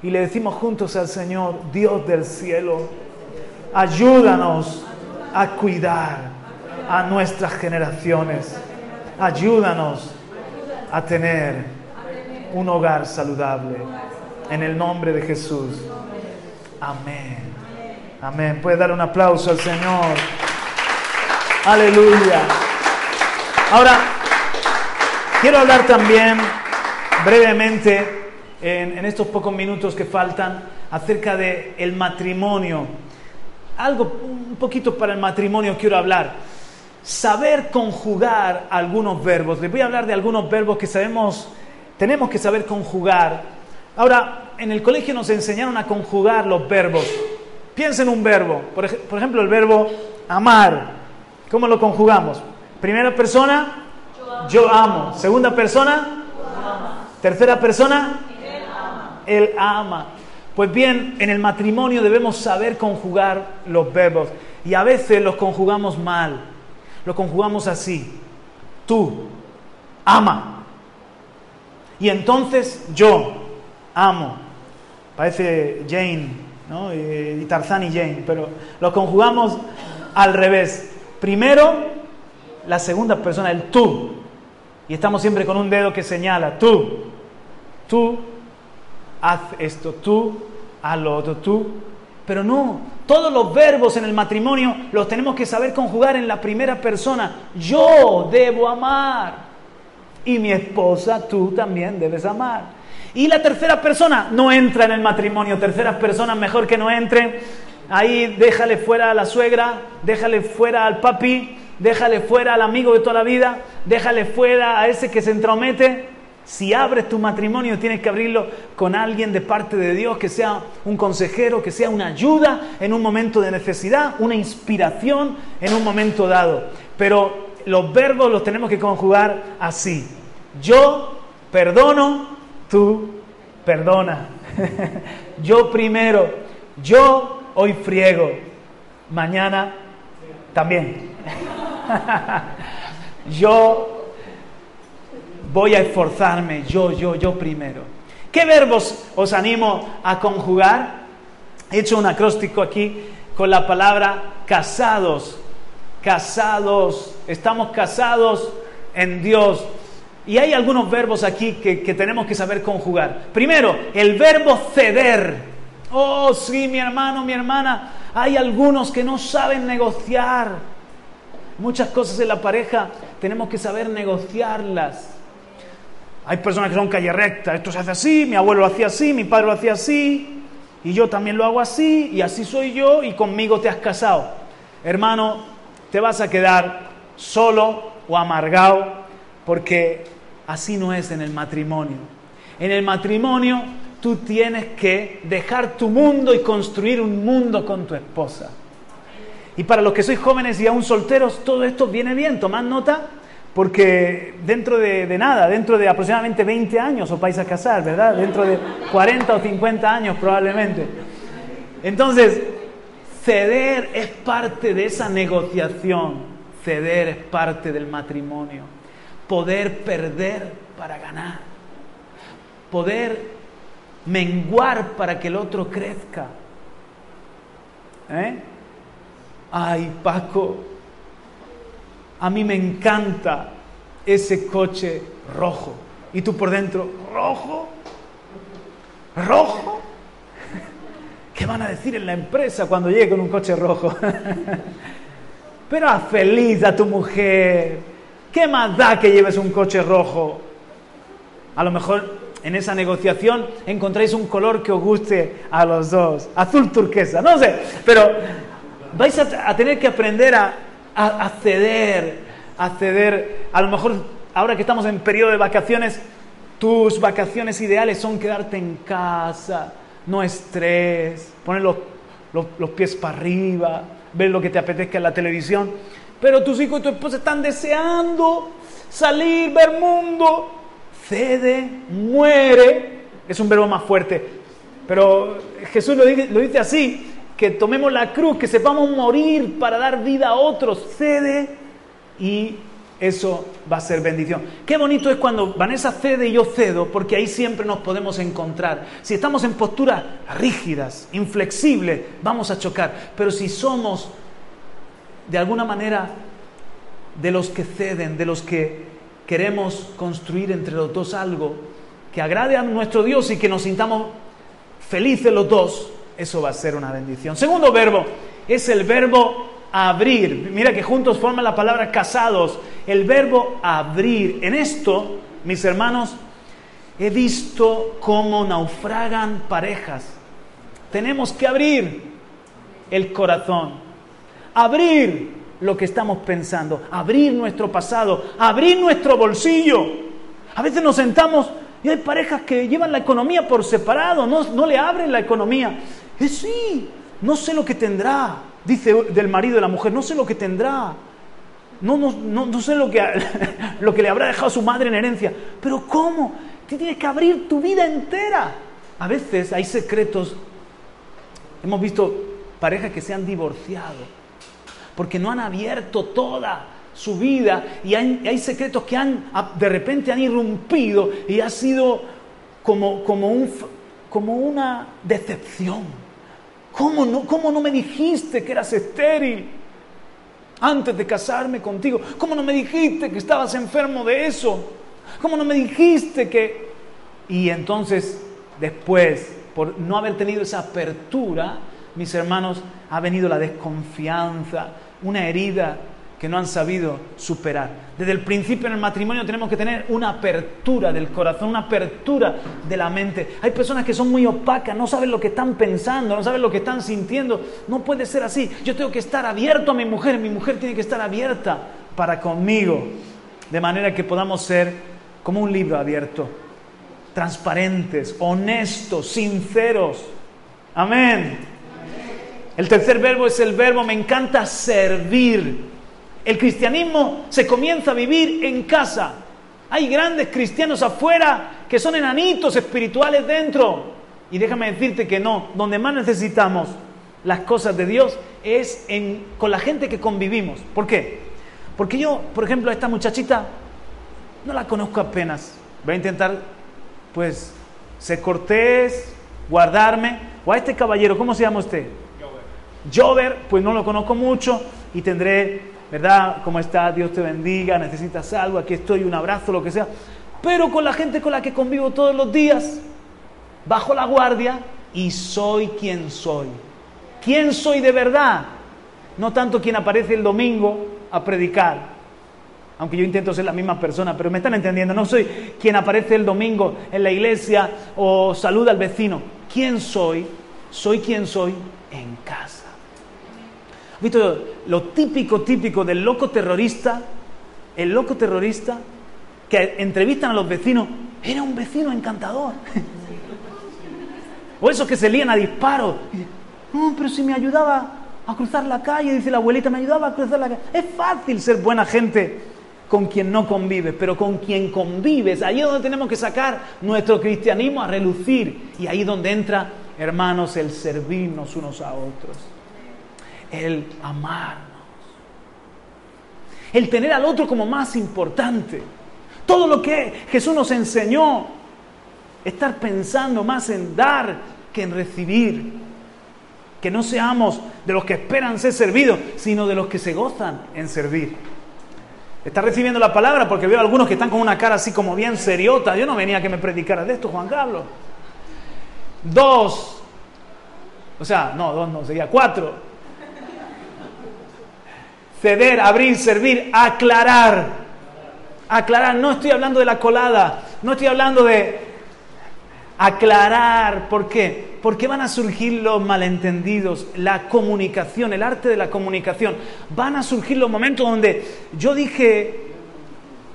y le decimos juntos al Señor, Dios del cielo, ayúdanos a cuidar a nuestras generaciones. Ayúdanos a tener un hogar saludable. En el nombre de Jesús. Amén. Amén. Puede dar un aplauso al Señor. Aleluya. Ahora, quiero hablar también brevemente en, estos pocos minutos que faltan acerca de el matrimonio algo, un poquito para el matrimonio quiero hablar. Saber conjugar algunos verbos. Les voy a hablar de algunos verbos que sabemos, tenemos que saber conjugar. Ahora, en el colegio nos enseñaron a conjugar los verbos. Piensen un verbo, por, ejemplo, el verbo amar. ¿Cómo lo conjugamos? Primera persona, yo amo. Segunda persona, tercera persona, él ama. Él ama. Pues bien, en el matrimonio debemos saber conjugar los verbos y a veces los conjugamos mal. Los conjugamos así. Tú, ama. Y entonces yo, amo. Parece Jane, ¿no? Y Tarzán y Jane, pero los conjugamos al revés. Primero, la segunda persona, el tú. Y estamos siempre con un dedo que señala, tú. tú, haz esto tú, haz lo otro tú. Pero no, todos los verbos en el matrimonio los tenemos que saber conjugar en la primera persona. Yo debo amar. Y mi esposa, tú también debes amar. Y la tercera persona no entra en el matrimonio. Terceras personas mejor que no entren. Ahí déjale fuera a la suegra, déjale fuera al papi, déjale fuera al amigo de toda la vida, déjale fuera a ese que se entromete. Si abres tu matrimonio, tienes que abrirlo con alguien de parte de Dios, que sea un consejero, que sea una ayuda en un momento de necesidad, una inspiración en un momento dado. Pero los verbos los tenemos que conjugar así. Yo perdono, tú perdona. yo primero, yo hoy friego, mañana también. yo voy a esforzarme, yo, yo, yo primero. ¿Qué verbos os animo a conjugar? He hecho un acróstico aquí con la palabra casados. Casados, estamos casados en Dios. Y hay algunos verbos aquí que, tenemos que saber conjugar. Primero, el verbo ceder. Oh, sí, mi hermano, mi hermana, hay algunos que no saben negociar. Muchas cosas en la pareja tenemos que saber negociarlas. Hay personas que son calle recta, esto se hace así, mi abuelo lo hacía así, mi padre lo hacía así, y yo también lo hago así, y así soy yo, y conmigo te has casado. Hermano, te vas a quedar solo o amargado porque así no es en el matrimonio. En el matrimonio tú tienes que dejar tu mundo y construir un mundo con tu esposa. Y para los que sois jóvenes y aún solteros, todo esto viene bien, tomad nota, porque dentro de, nada, dentro de aproximadamente 20 años os vais a casar, ¿verdad? Dentro de 40 o 50 años probablemente. Entonces, ceder es parte de esa negociación, ceder es parte del matrimonio poder perder para ganar, poder menguar para que el otro crezca. ¿Eh? Ay, Paco, a mí me encanta ese coche rojo. Y tú por dentro, ¿rojo? ¿Rojo? ¿Qué van a decir en la empresa cuando llegue con un coche rojo? Pero haz feliz a tu mujer, ¿Qué más da que lleves un coche rojo? A lo mejor en esa negociación encontráis un color que os guste a los dos. Azul turquesa, no sé. Pero vais a, tener que aprender a, a, ceder, a ceder. A lo mejor ahora que estamos en periodo de vacaciones, tus vacaciones ideales son quedarte en casa, no estrés, poner los, los pies para arriba, ver lo que te apetezca en la televisión. Pero tus hijos y tu esposa están deseando salir, ver mundo. Cede, muere. Es un verbo más fuerte. Pero Jesús lo dice, lo dice así, que tomemos la cruz, que sepamos morir para dar vida a otros. Cede y eso va a ser bendición. Qué bonito es cuando Vanessa cede y yo cedo, porque ahí siempre nos podemos encontrar. Si estamos en posturas rígidas, inflexibles, vamos a chocar. Pero si somos de alguna manera de los que ceden, de los que queremos construir entre los dos algo que agrade a nuestro Dios y que nos sintamos felices los dos, eso va a ser una bendición. Segundo verbo es el verbo abrir. Mira que juntos forman la palabra casados. El verbo abrir. En esto, mis hermanos, he visto cómo naufragan parejas. Tenemos que abrir el corazón abrir lo que estamos pensando, abrir nuestro pasado, abrir nuestro bolsillo. A veces nos sentamos y hay parejas que llevan la economía por separado, no, le abren la economía. Y sí, no sé lo que tendrá, dice del marido de la mujer, no sé lo que tendrá. No, no, no, sé lo que, lo que le habrá dejado su madre en herencia. Pero ¿cómo? Tienes que abrir tu vida entera. A veces hay secretos. Hemos visto parejas que se han divorciado porque no han abierto toda su vida y hay, secretos que han, de repente han irrumpido y ha sido como, como, un, como una decepción. ¿Cómo no, ¿Cómo no me dijiste que eras estéril antes de casarme contigo? ¿Cómo no me dijiste que estabas enfermo de eso? ¿Cómo no me dijiste que... Y entonces, después, por no haber tenido esa apertura, mis hermanos, ha venido la desconfianza, una herida que no han sabido superar. Desde el principio en el matrimonio tenemos que tener una apertura del corazón, una apertura de la mente. Hay personas que son muy opacas, no saben lo que están pensando, no saben lo que están sintiendo. No puede ser así. Yo tengo que estar abierto a mi mujer, mi mujer tiene que estar abierta para conmigo, de manera que podamos ser como un libro abierto, transparentes, honestos, sinceros. Amén. El tercer verbo es el verbo me encanta servir. El cristianismo se comienza a vivir en casa. Hay grandes cristianos afuera que son enanitos espirituales dentro. Y déjame decirte que no, donde más necesitamos las cosas de Dios es en, con la gente que convivimos. ¿Por qué? Porque yo, por ejemplo, a esta muchachita no la conozco apenas. Voy a intentar, pues, ser cortés, guardarme. O a este caballero, ¿cómo se llama usted? Jover, pues no lo conozco mucho y tendré ¿verdad? ¿Cómo está? Dios te bendiga, necesitas algo, aquí estoy, un abrazo, lo que sea. Pero con la gente con la que convivo todos los días, bajo la guardia y soy quien soy. ¿Quién soy de verdad? No tanto quien aparece el domingo a predicar, aunque yo intento ser la misma persona, pero me están entendiendo, no soy quien aparece el domingo en la iglesia o saluda al vecino. ¿Quién soy? Soy quien soy en casa visto lo típico, típico del loco terrorista? El loco terrorista que entrevistan a los vecinos, era un vecino encantador. o esos que se lían a disparos. No, pero si me ayudaba a cruzar la calle, dice la abuelita, me ayudaba a cruzar la calle. Es fácil ser buena gente con quien no convives, pero con quien convives, ahí es donde tenemos que sacar nuestro cristianismo a relucir. Y ahí es donde entra, hermanos, el servirnos unos a otros el amarnos, el tener al otro como más importante. Todo lo que Jesús nos enseñó, estar pensando más en dar que en recibir. Que no seamos de los que esperan ser servidos, sino de los que se gozan en servir. Está recibiendo la palabra porque veo algunos que están con una cara así como bien seriota. Yo no venía a que me predicara de esto, Juan Carlos. Dos, o sea, no, dos no, sería cuatro ceder, abrir, servir, aclarar. Aclarar, no estoy hablando de la colada, no estoy hablando de aclarar. ¿Por qué? Porque van a surgir los malentendidos, la comunicación, el arte de la comunicación. Van a surgir los momentos donde yo dije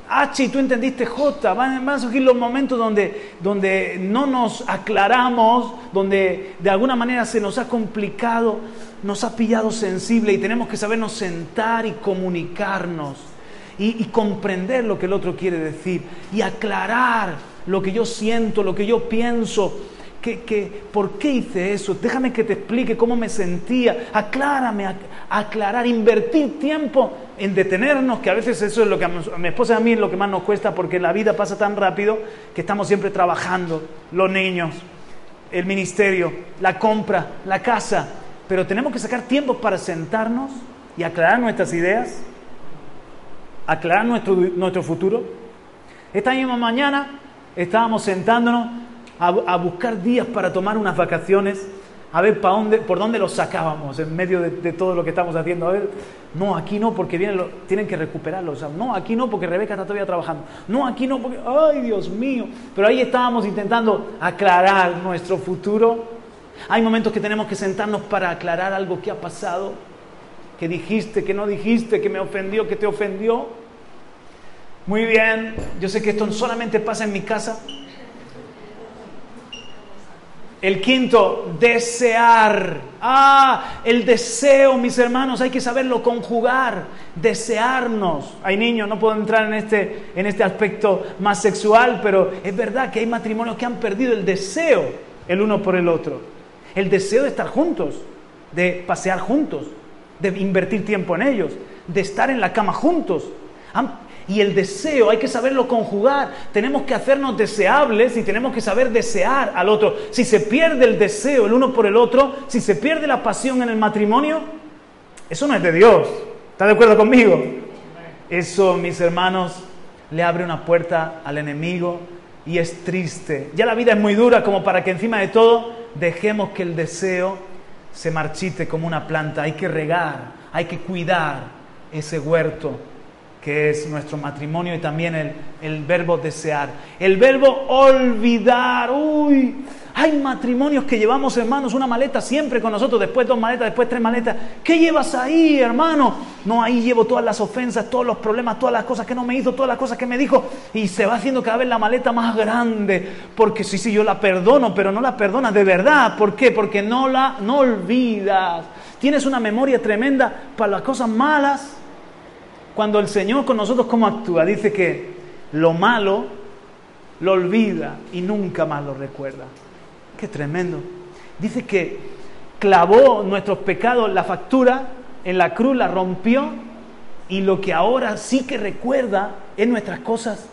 H y tú entendiste J. Van, a surgir los momentos donde, donde no nos aclaramos, donde de alguna manera se nos ha complicado, nos ha pillado sensible y tenemos que sabernos sentar y comunicarnos y, comprender lo que el otro quiere decir y aclarar lo que yo siento, lo que yo pienso. Que, ¿Por qué hice eso? Déjame que te explique cómo me sentía. Aclárame, aclarar, invertir tiempo en detenernos, que a veces eso es lo que a mi esposa y a mí es lo que más nos cuesta porque la vida pasa tan rápido que estamos siempre trabajando, los niños, el ministerio, la compra, la casa, pero tenemos que sacar tiempo para sentarnos y aclarar nuestras ideas, aclarar nuestro, nuestro futuro. Esta misma mañana estábamos sentándonos a, a buscar días para tomar unas vacaciones a ver por dónde los sacábamos en medio de, todo lo que estamos haciendo. A ver, no, aquí no, porque tienen que recuperarlos. no, aquí no, porque Rebeca está todavía trabajando. No, aquí no, porque, ay, Dios mío. Pero ahí estábamos intentando aclarar nuestro futuro. Hay momentos que tenemos que sentarnos para aclarar algo que ha pasado, que dijiste, que no dijiste, que me ofendió, que te ofendió. Muy bien, yo sé que esto solamente pasa en mi casa, el quinto, desear. Ah, el deseo, mis hermanos, hay que saberlo conjugar, desearnos. Hay niños, no puedo entrar en este, en este aspecto más sexual, pero es verdad que hay matrimonios que han perdido el deseo el uno por el otro. El deseo de estar juntos, de pasear juntos, de invertir tiempo en ellos, de estar en la cama juntos. Y el deseo hay que saberlo conjugar. Tenemos que hacernos deseables y tenemos que saber desear al otro. Si se pierde el deseo el uno por el otro, si se pierde la pasión en el matrimonio, eso no es de Dios. ¿Está de acuerdo conmigo? Eso, mis hermanos, le abre una puerta al enemigo y es triste. Ya la vida es muy dura como para que encima de todo dejemos que el deseo se marchite como una planta. Hay que regar, hay que cuidar ese huerto que es nuestro matrimonio y también el, el verbo desear. El verbo olvidar. Uy, hay matrimonios que llevamos, hermanos, una maleta siempre con nosotros, después dos maletas, después tres maletas. ¿Qué llevas ahí, hermano? No, ahí llevo todas las ofensas, todos los problemas, todas las cosas que no me hizo, todas las cosas que me dijo. Y se va haciendo cada vez la maleta más grande. Porque sí, sí, yo la perdono, pero no la perdonas de verdad. ¿Por qué? Porque no la no olvidas. Tienes una memoria tremenda para las cosas malas. Cuando el Señor con nosotros, ¿cómo actúa? Dice que lo malo lo olvida y nunca más lo recuerda. Qué tremendo. Dice que clavó nuestros pecados, la factura en la cruz, la rompió y lo que ahora sí que recuerda es nuestras cosas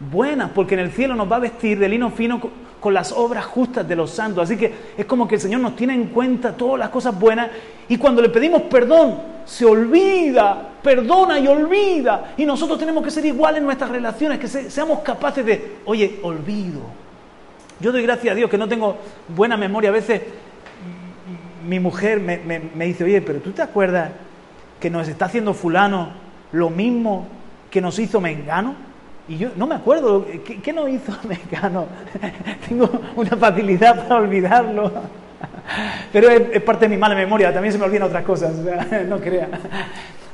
buenas, porque en el cielo nos va a vestir de lino fino con las obras justas de los santos. Así que es como que el Señor nos tiene en cuenta todas las cosas buenas y cuando le pedimos perdón, se olvida, perdona y olvida. Y nosotros tenemos que ser iguales en nuestras relaciones, que seamos capaces de, oye, olvido yo doy gracias a Dios que no tengo buena memoria. A veces mi mujer me, dice, oye, pero tú te acuerdas que nos está haciendo fulano lo mismo que nos hizo Mengano? Y yo no me acuerdo, ¿qué, nos hizo Mengano? tengo una facilidad para olvidarlo. Pero es, parte de mi mala memoria, también se me olvidan otras cosas, no crea.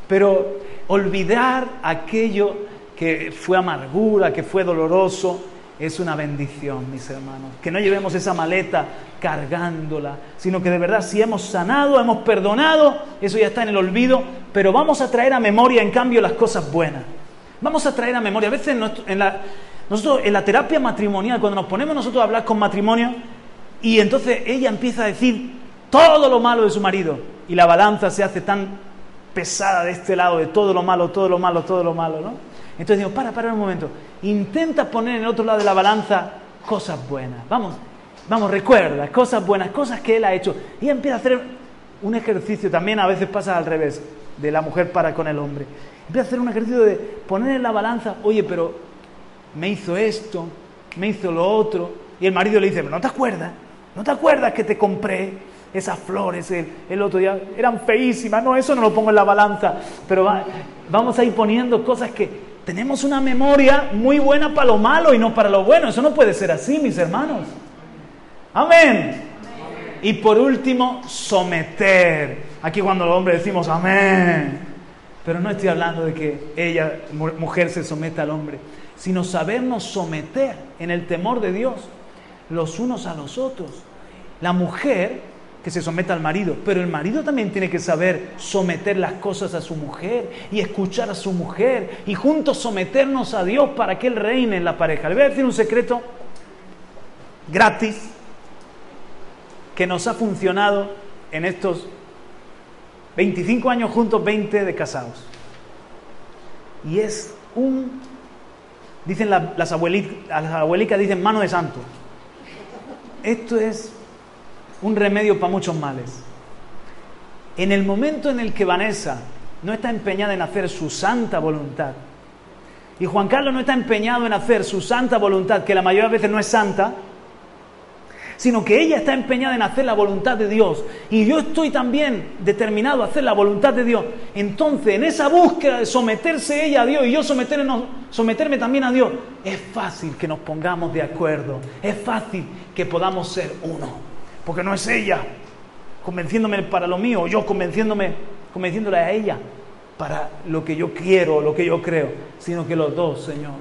Pero olvidar aquello que fue amargura, que fue doloroso, es una bendición, mis hermanos. Que no llevemos esa maleta cargándola, sino que de verdad si hemos sanado, hemos perdonado, eso ya está en el olvido, pero vamos a traer a memoria en cambio las cosas buenas. Vamos a traer a memoria. A veces en la, nosotros en la terapia matrimonial, cuando nos ponemos nosotros a hablar con matrimonio, y entonces ella empieza a decir todo lo malo de su marido, y la balanza se hace tan pesada de este lado, de todo lo malo, todo lo malo, todo lo malo, ¿no? Entonces digo, para, para un momento, intenta poner en el otro lado de la balanza cosas buenas. Vamos, vamos, recuerda, cosas buenas, cosas que él ha hecho. Y empieza a hacer un ejercicio, también a veces pasa al revés, de la mujer para con el hombre. Empieza a hacer un ejercicio de poner en la balanza, oye, pero me hizo esto, me hizo lo otro. Y el marido le dice, ¿no te acuerdas? ¿No te acuerdas que te compré esas flores el, otro día? Eran feísimas, no, eso no lo pongo en la balanza. Pero vamos a ir poniendo cosas que tenemos una memoria muy buena para lo malo y no para lo bueno. Eso no puede ser así, mis hermanos. Amén. Y por último, someter. Aquí cuando los hombres decimos amén. Pero no estoy hablando de que ella, mujer, se someta al hombre, sino sabernos someter en el temor de Dios los unos a los otros. La mujer que se someta al marido, pero el marido también tiene que saber someter las cosas a su mujer y escuchar a su mujer y juntos someternos a Dios para que Él reine en la pareja. Le voy a decir un secreto gratis que nos ha funcionado en estos 25 años juntos, 20 de casados. Y es un, dicen las, abuelitas, dicen mano de santo. Esto es un remedio para muchos males. En el momento en el que Vanessa no está empeñada en hacer su santa voluntad, y Juan Carlos no está empeñado en hacer su santa voluntad, que la mayoría de veces no es santa, sino que ella está empeñada en hacer la voluntad de Dios y yo estoy también determinado a hacer la voluntad de Dios, entonces en esa búsqueda de someterse ella a Dios y yo someterme también a Dios, es fácil que nos pongamos de acuerdo, es fácil que podamos ser uno porque no es ella convenciéndome para lo mío, yo convenciéndome, convenciéndole a ella para lo que yo quiero, lo que yo creo, sino que los dos, Señor,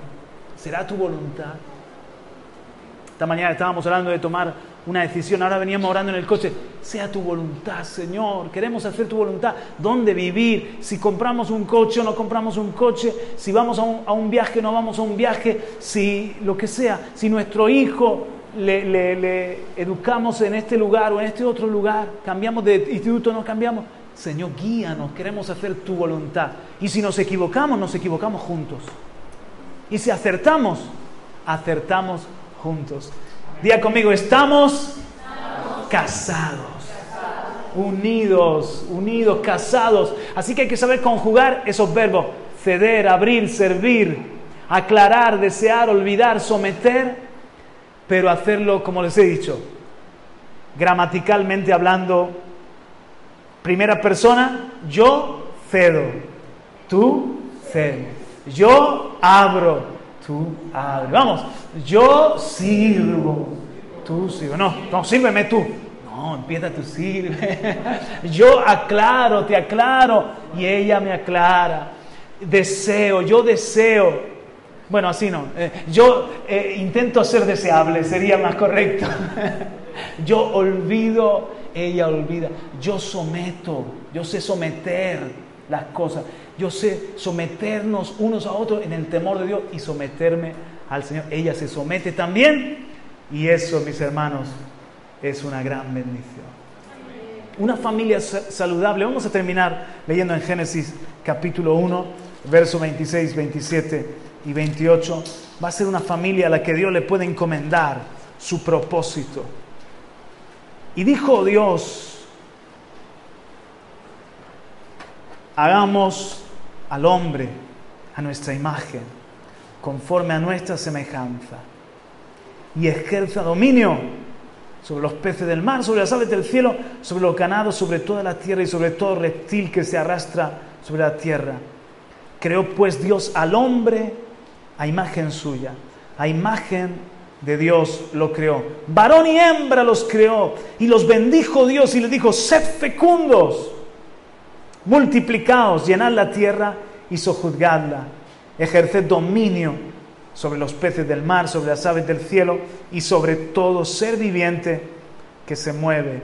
será tu voluntad. Esta mañana estábamos hablando de tomar una decisión, ahora veníamos orando en el coche, sea tu voluntad, Señor, queremos hacer tu voluntad, dónde vivir, si compramos un coche o no compramos un coche, si vamos a un, viaje o no vamos a un viaje, si lo que sea, si nuestro hijo le, educamos en este lugar o en este otro lugar, cambiamos de instituto, no cambiamos. Señor, guíanos, queremos hacer tu voluntad. Y si nos equivocamos, nos equivocamos juntos. Y si acertamos, acertamos juntos. Día conmigo, estamos, casados, unidos, unidos, casados. Así que hay que saber conjugar esos verbos, ceder, abrir, servir, aclarar, desear, olvidar, someter pero hacerlo, como les he dicho, gramaticalmente hablando, primera persona, yo cedo, tú cedes, yo abro, tú abres. Vamos, yo sirvo, tú sirves. No, no, sírveme tú. No, empieza tú sirve. yo aclaro, te aclaro y ella me aclara. Deseo, yo deseo. Bueno, así no. Eh, yo eh, intento ser deseable, sería más correcto. yo olvido, ella olvida. Yo someto, yo sé someter las cosas. Yo sé someternos unos a otros en el temor de Dios y someterme al Señor. Ella se somete también y eso, mis hermanos, es una gran bendición. Una familia saludable. Vamos a terminar leyendo en Génesis capítulo 1, verso 26, 27 y 28. Va a ser una familia a la que Dios le puede encomendar su propósito. Y dijo Dios, hagamos al hombre a nuestra imagen, conforme a nuestra semejanza, y ejerza dominio sobre los peces del mar, sobre las aves del cielo, sobre los ganados, sobre toda la tierra y sobre todo reptil que se arrastra sobre la tierra. Creó pues Dios al hombre a imagen suya, a imagen de Dios lo creó. Varón y hembra los creó y los bendijo Dios y les dijo, sed fecundos, multiplicaos, llenad la tierra y sojuzgadla, ejerced dominio sobre los peces del mar, sobre las aves del cielo y sobre todo ser viviente que se mueve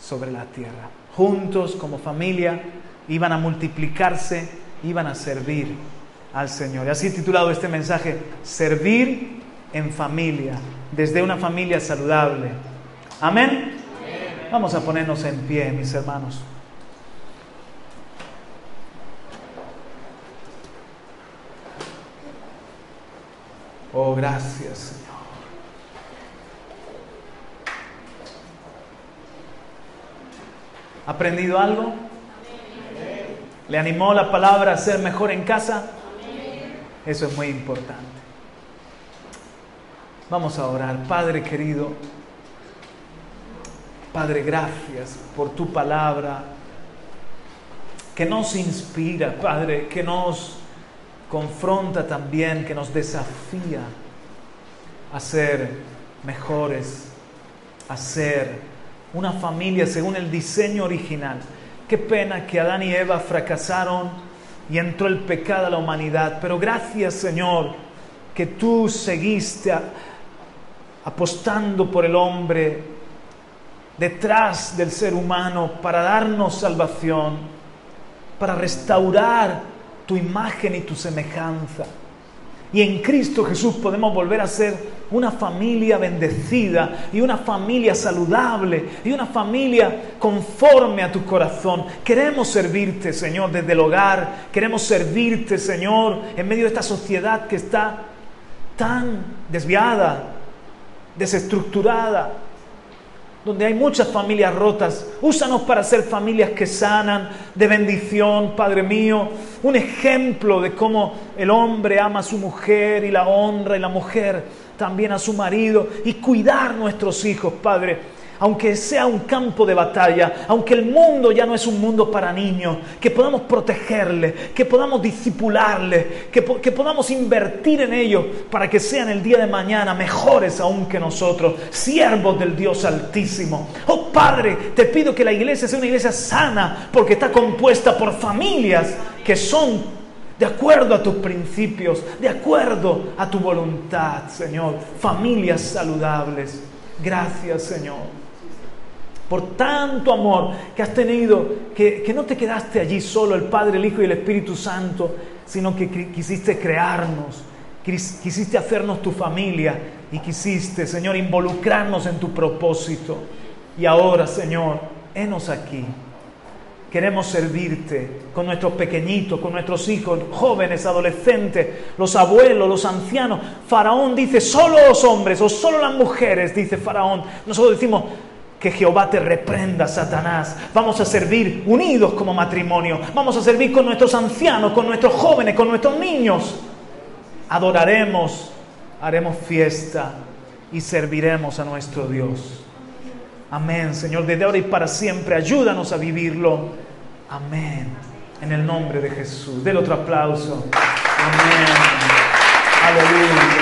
sobre la tierra. Juntos, como familia, iban a multiplicarse, iban a servir al Señor. Y así titulado este mensaje, Servir en familia, desde una familia saludable. Amén. Vamos a ponernos en pie, mis hermanos. Oh, gracias, Señor. ¿Ha aprendido algo? ¿Le animó la palabra a ser mejor en casa? Eso es muy importante. Vamos a orar. Padre querido, Padre, gracias por tu palabra que nos inspira, Padre, que nos confronta también, que nos desafía a ser mejores, a ser una familia según el diseño original. Qué pena que Adán y Eva fracasaron y entró el pecado a la humanidad, pero gracias Señor que tú seguiste apostando por el hombre detrás del ser humano para darnos salvación, para restaurar tu imagen y tu semejanza. Y en Cristo Jesús podemos volver a ser una familia bendecida y una familia saludable y una familia conforme a tu corazón. Queremos servirte, Señor, desde el hogar. Queremos servirte, Señor, en medio de esta sociedad que está tan desviada, desestructurada donde hay muchas familias rotas. Úsanos para ser familias que sanan, de bendición, Padre mío. Un ejemplo de cómo el hombre ama a su mujer y la honra y la mujer también a su marido y cuidar nuestros hijos, Padre aunque sea un campo de batalla, aunque el mundo ya no es un mundo para niños, que podamos protegerle, que podamos disipularle, que, que podamos invertir en ellos para que sean el día de mañana mejores aún que nosotros, siervos del Dios Altísimo. Oh Padre, te pido que la iglesia sea una iglesia sana, porque está compuesta por familias que son de acuerdo a tus principios, de acuerdo a tu voluntad, Señor. Familias saludables. Gracias, Señor por tanto amor que has tenido, que, no te quedaste allí solo, el Padre, el Hijo y el Espíritu Santo, sino que quisiste crearnos, quisiste hacernos tu familia y quisiste, Señor, involucrarnos en tu propósito. Y ahora, Señor, henos aquí. Queremos servirte con nuestros pequeñitos, con nuestros hijos, jóvenes, adolescentes, los abuelos, los ancianos. Faraón dice, solo los hombres o solo las mujeres, dice Faraón. Nosotros decimos, que Jehová te reprenda, Satanás. Vamos a servir unidos como matrimonio. Vamos a servir con nuestros ancianos, con nuestros jóvenes, con nuestros niños. Adoraremos, haremos fiesta y serviremos a nuestro Dios. Amén, Señor, desde ahora y para siempre, ayúdanos a vivirlo. Amén. En el nombre de Jesús. Del otro aplauso. Amén. Aleluya.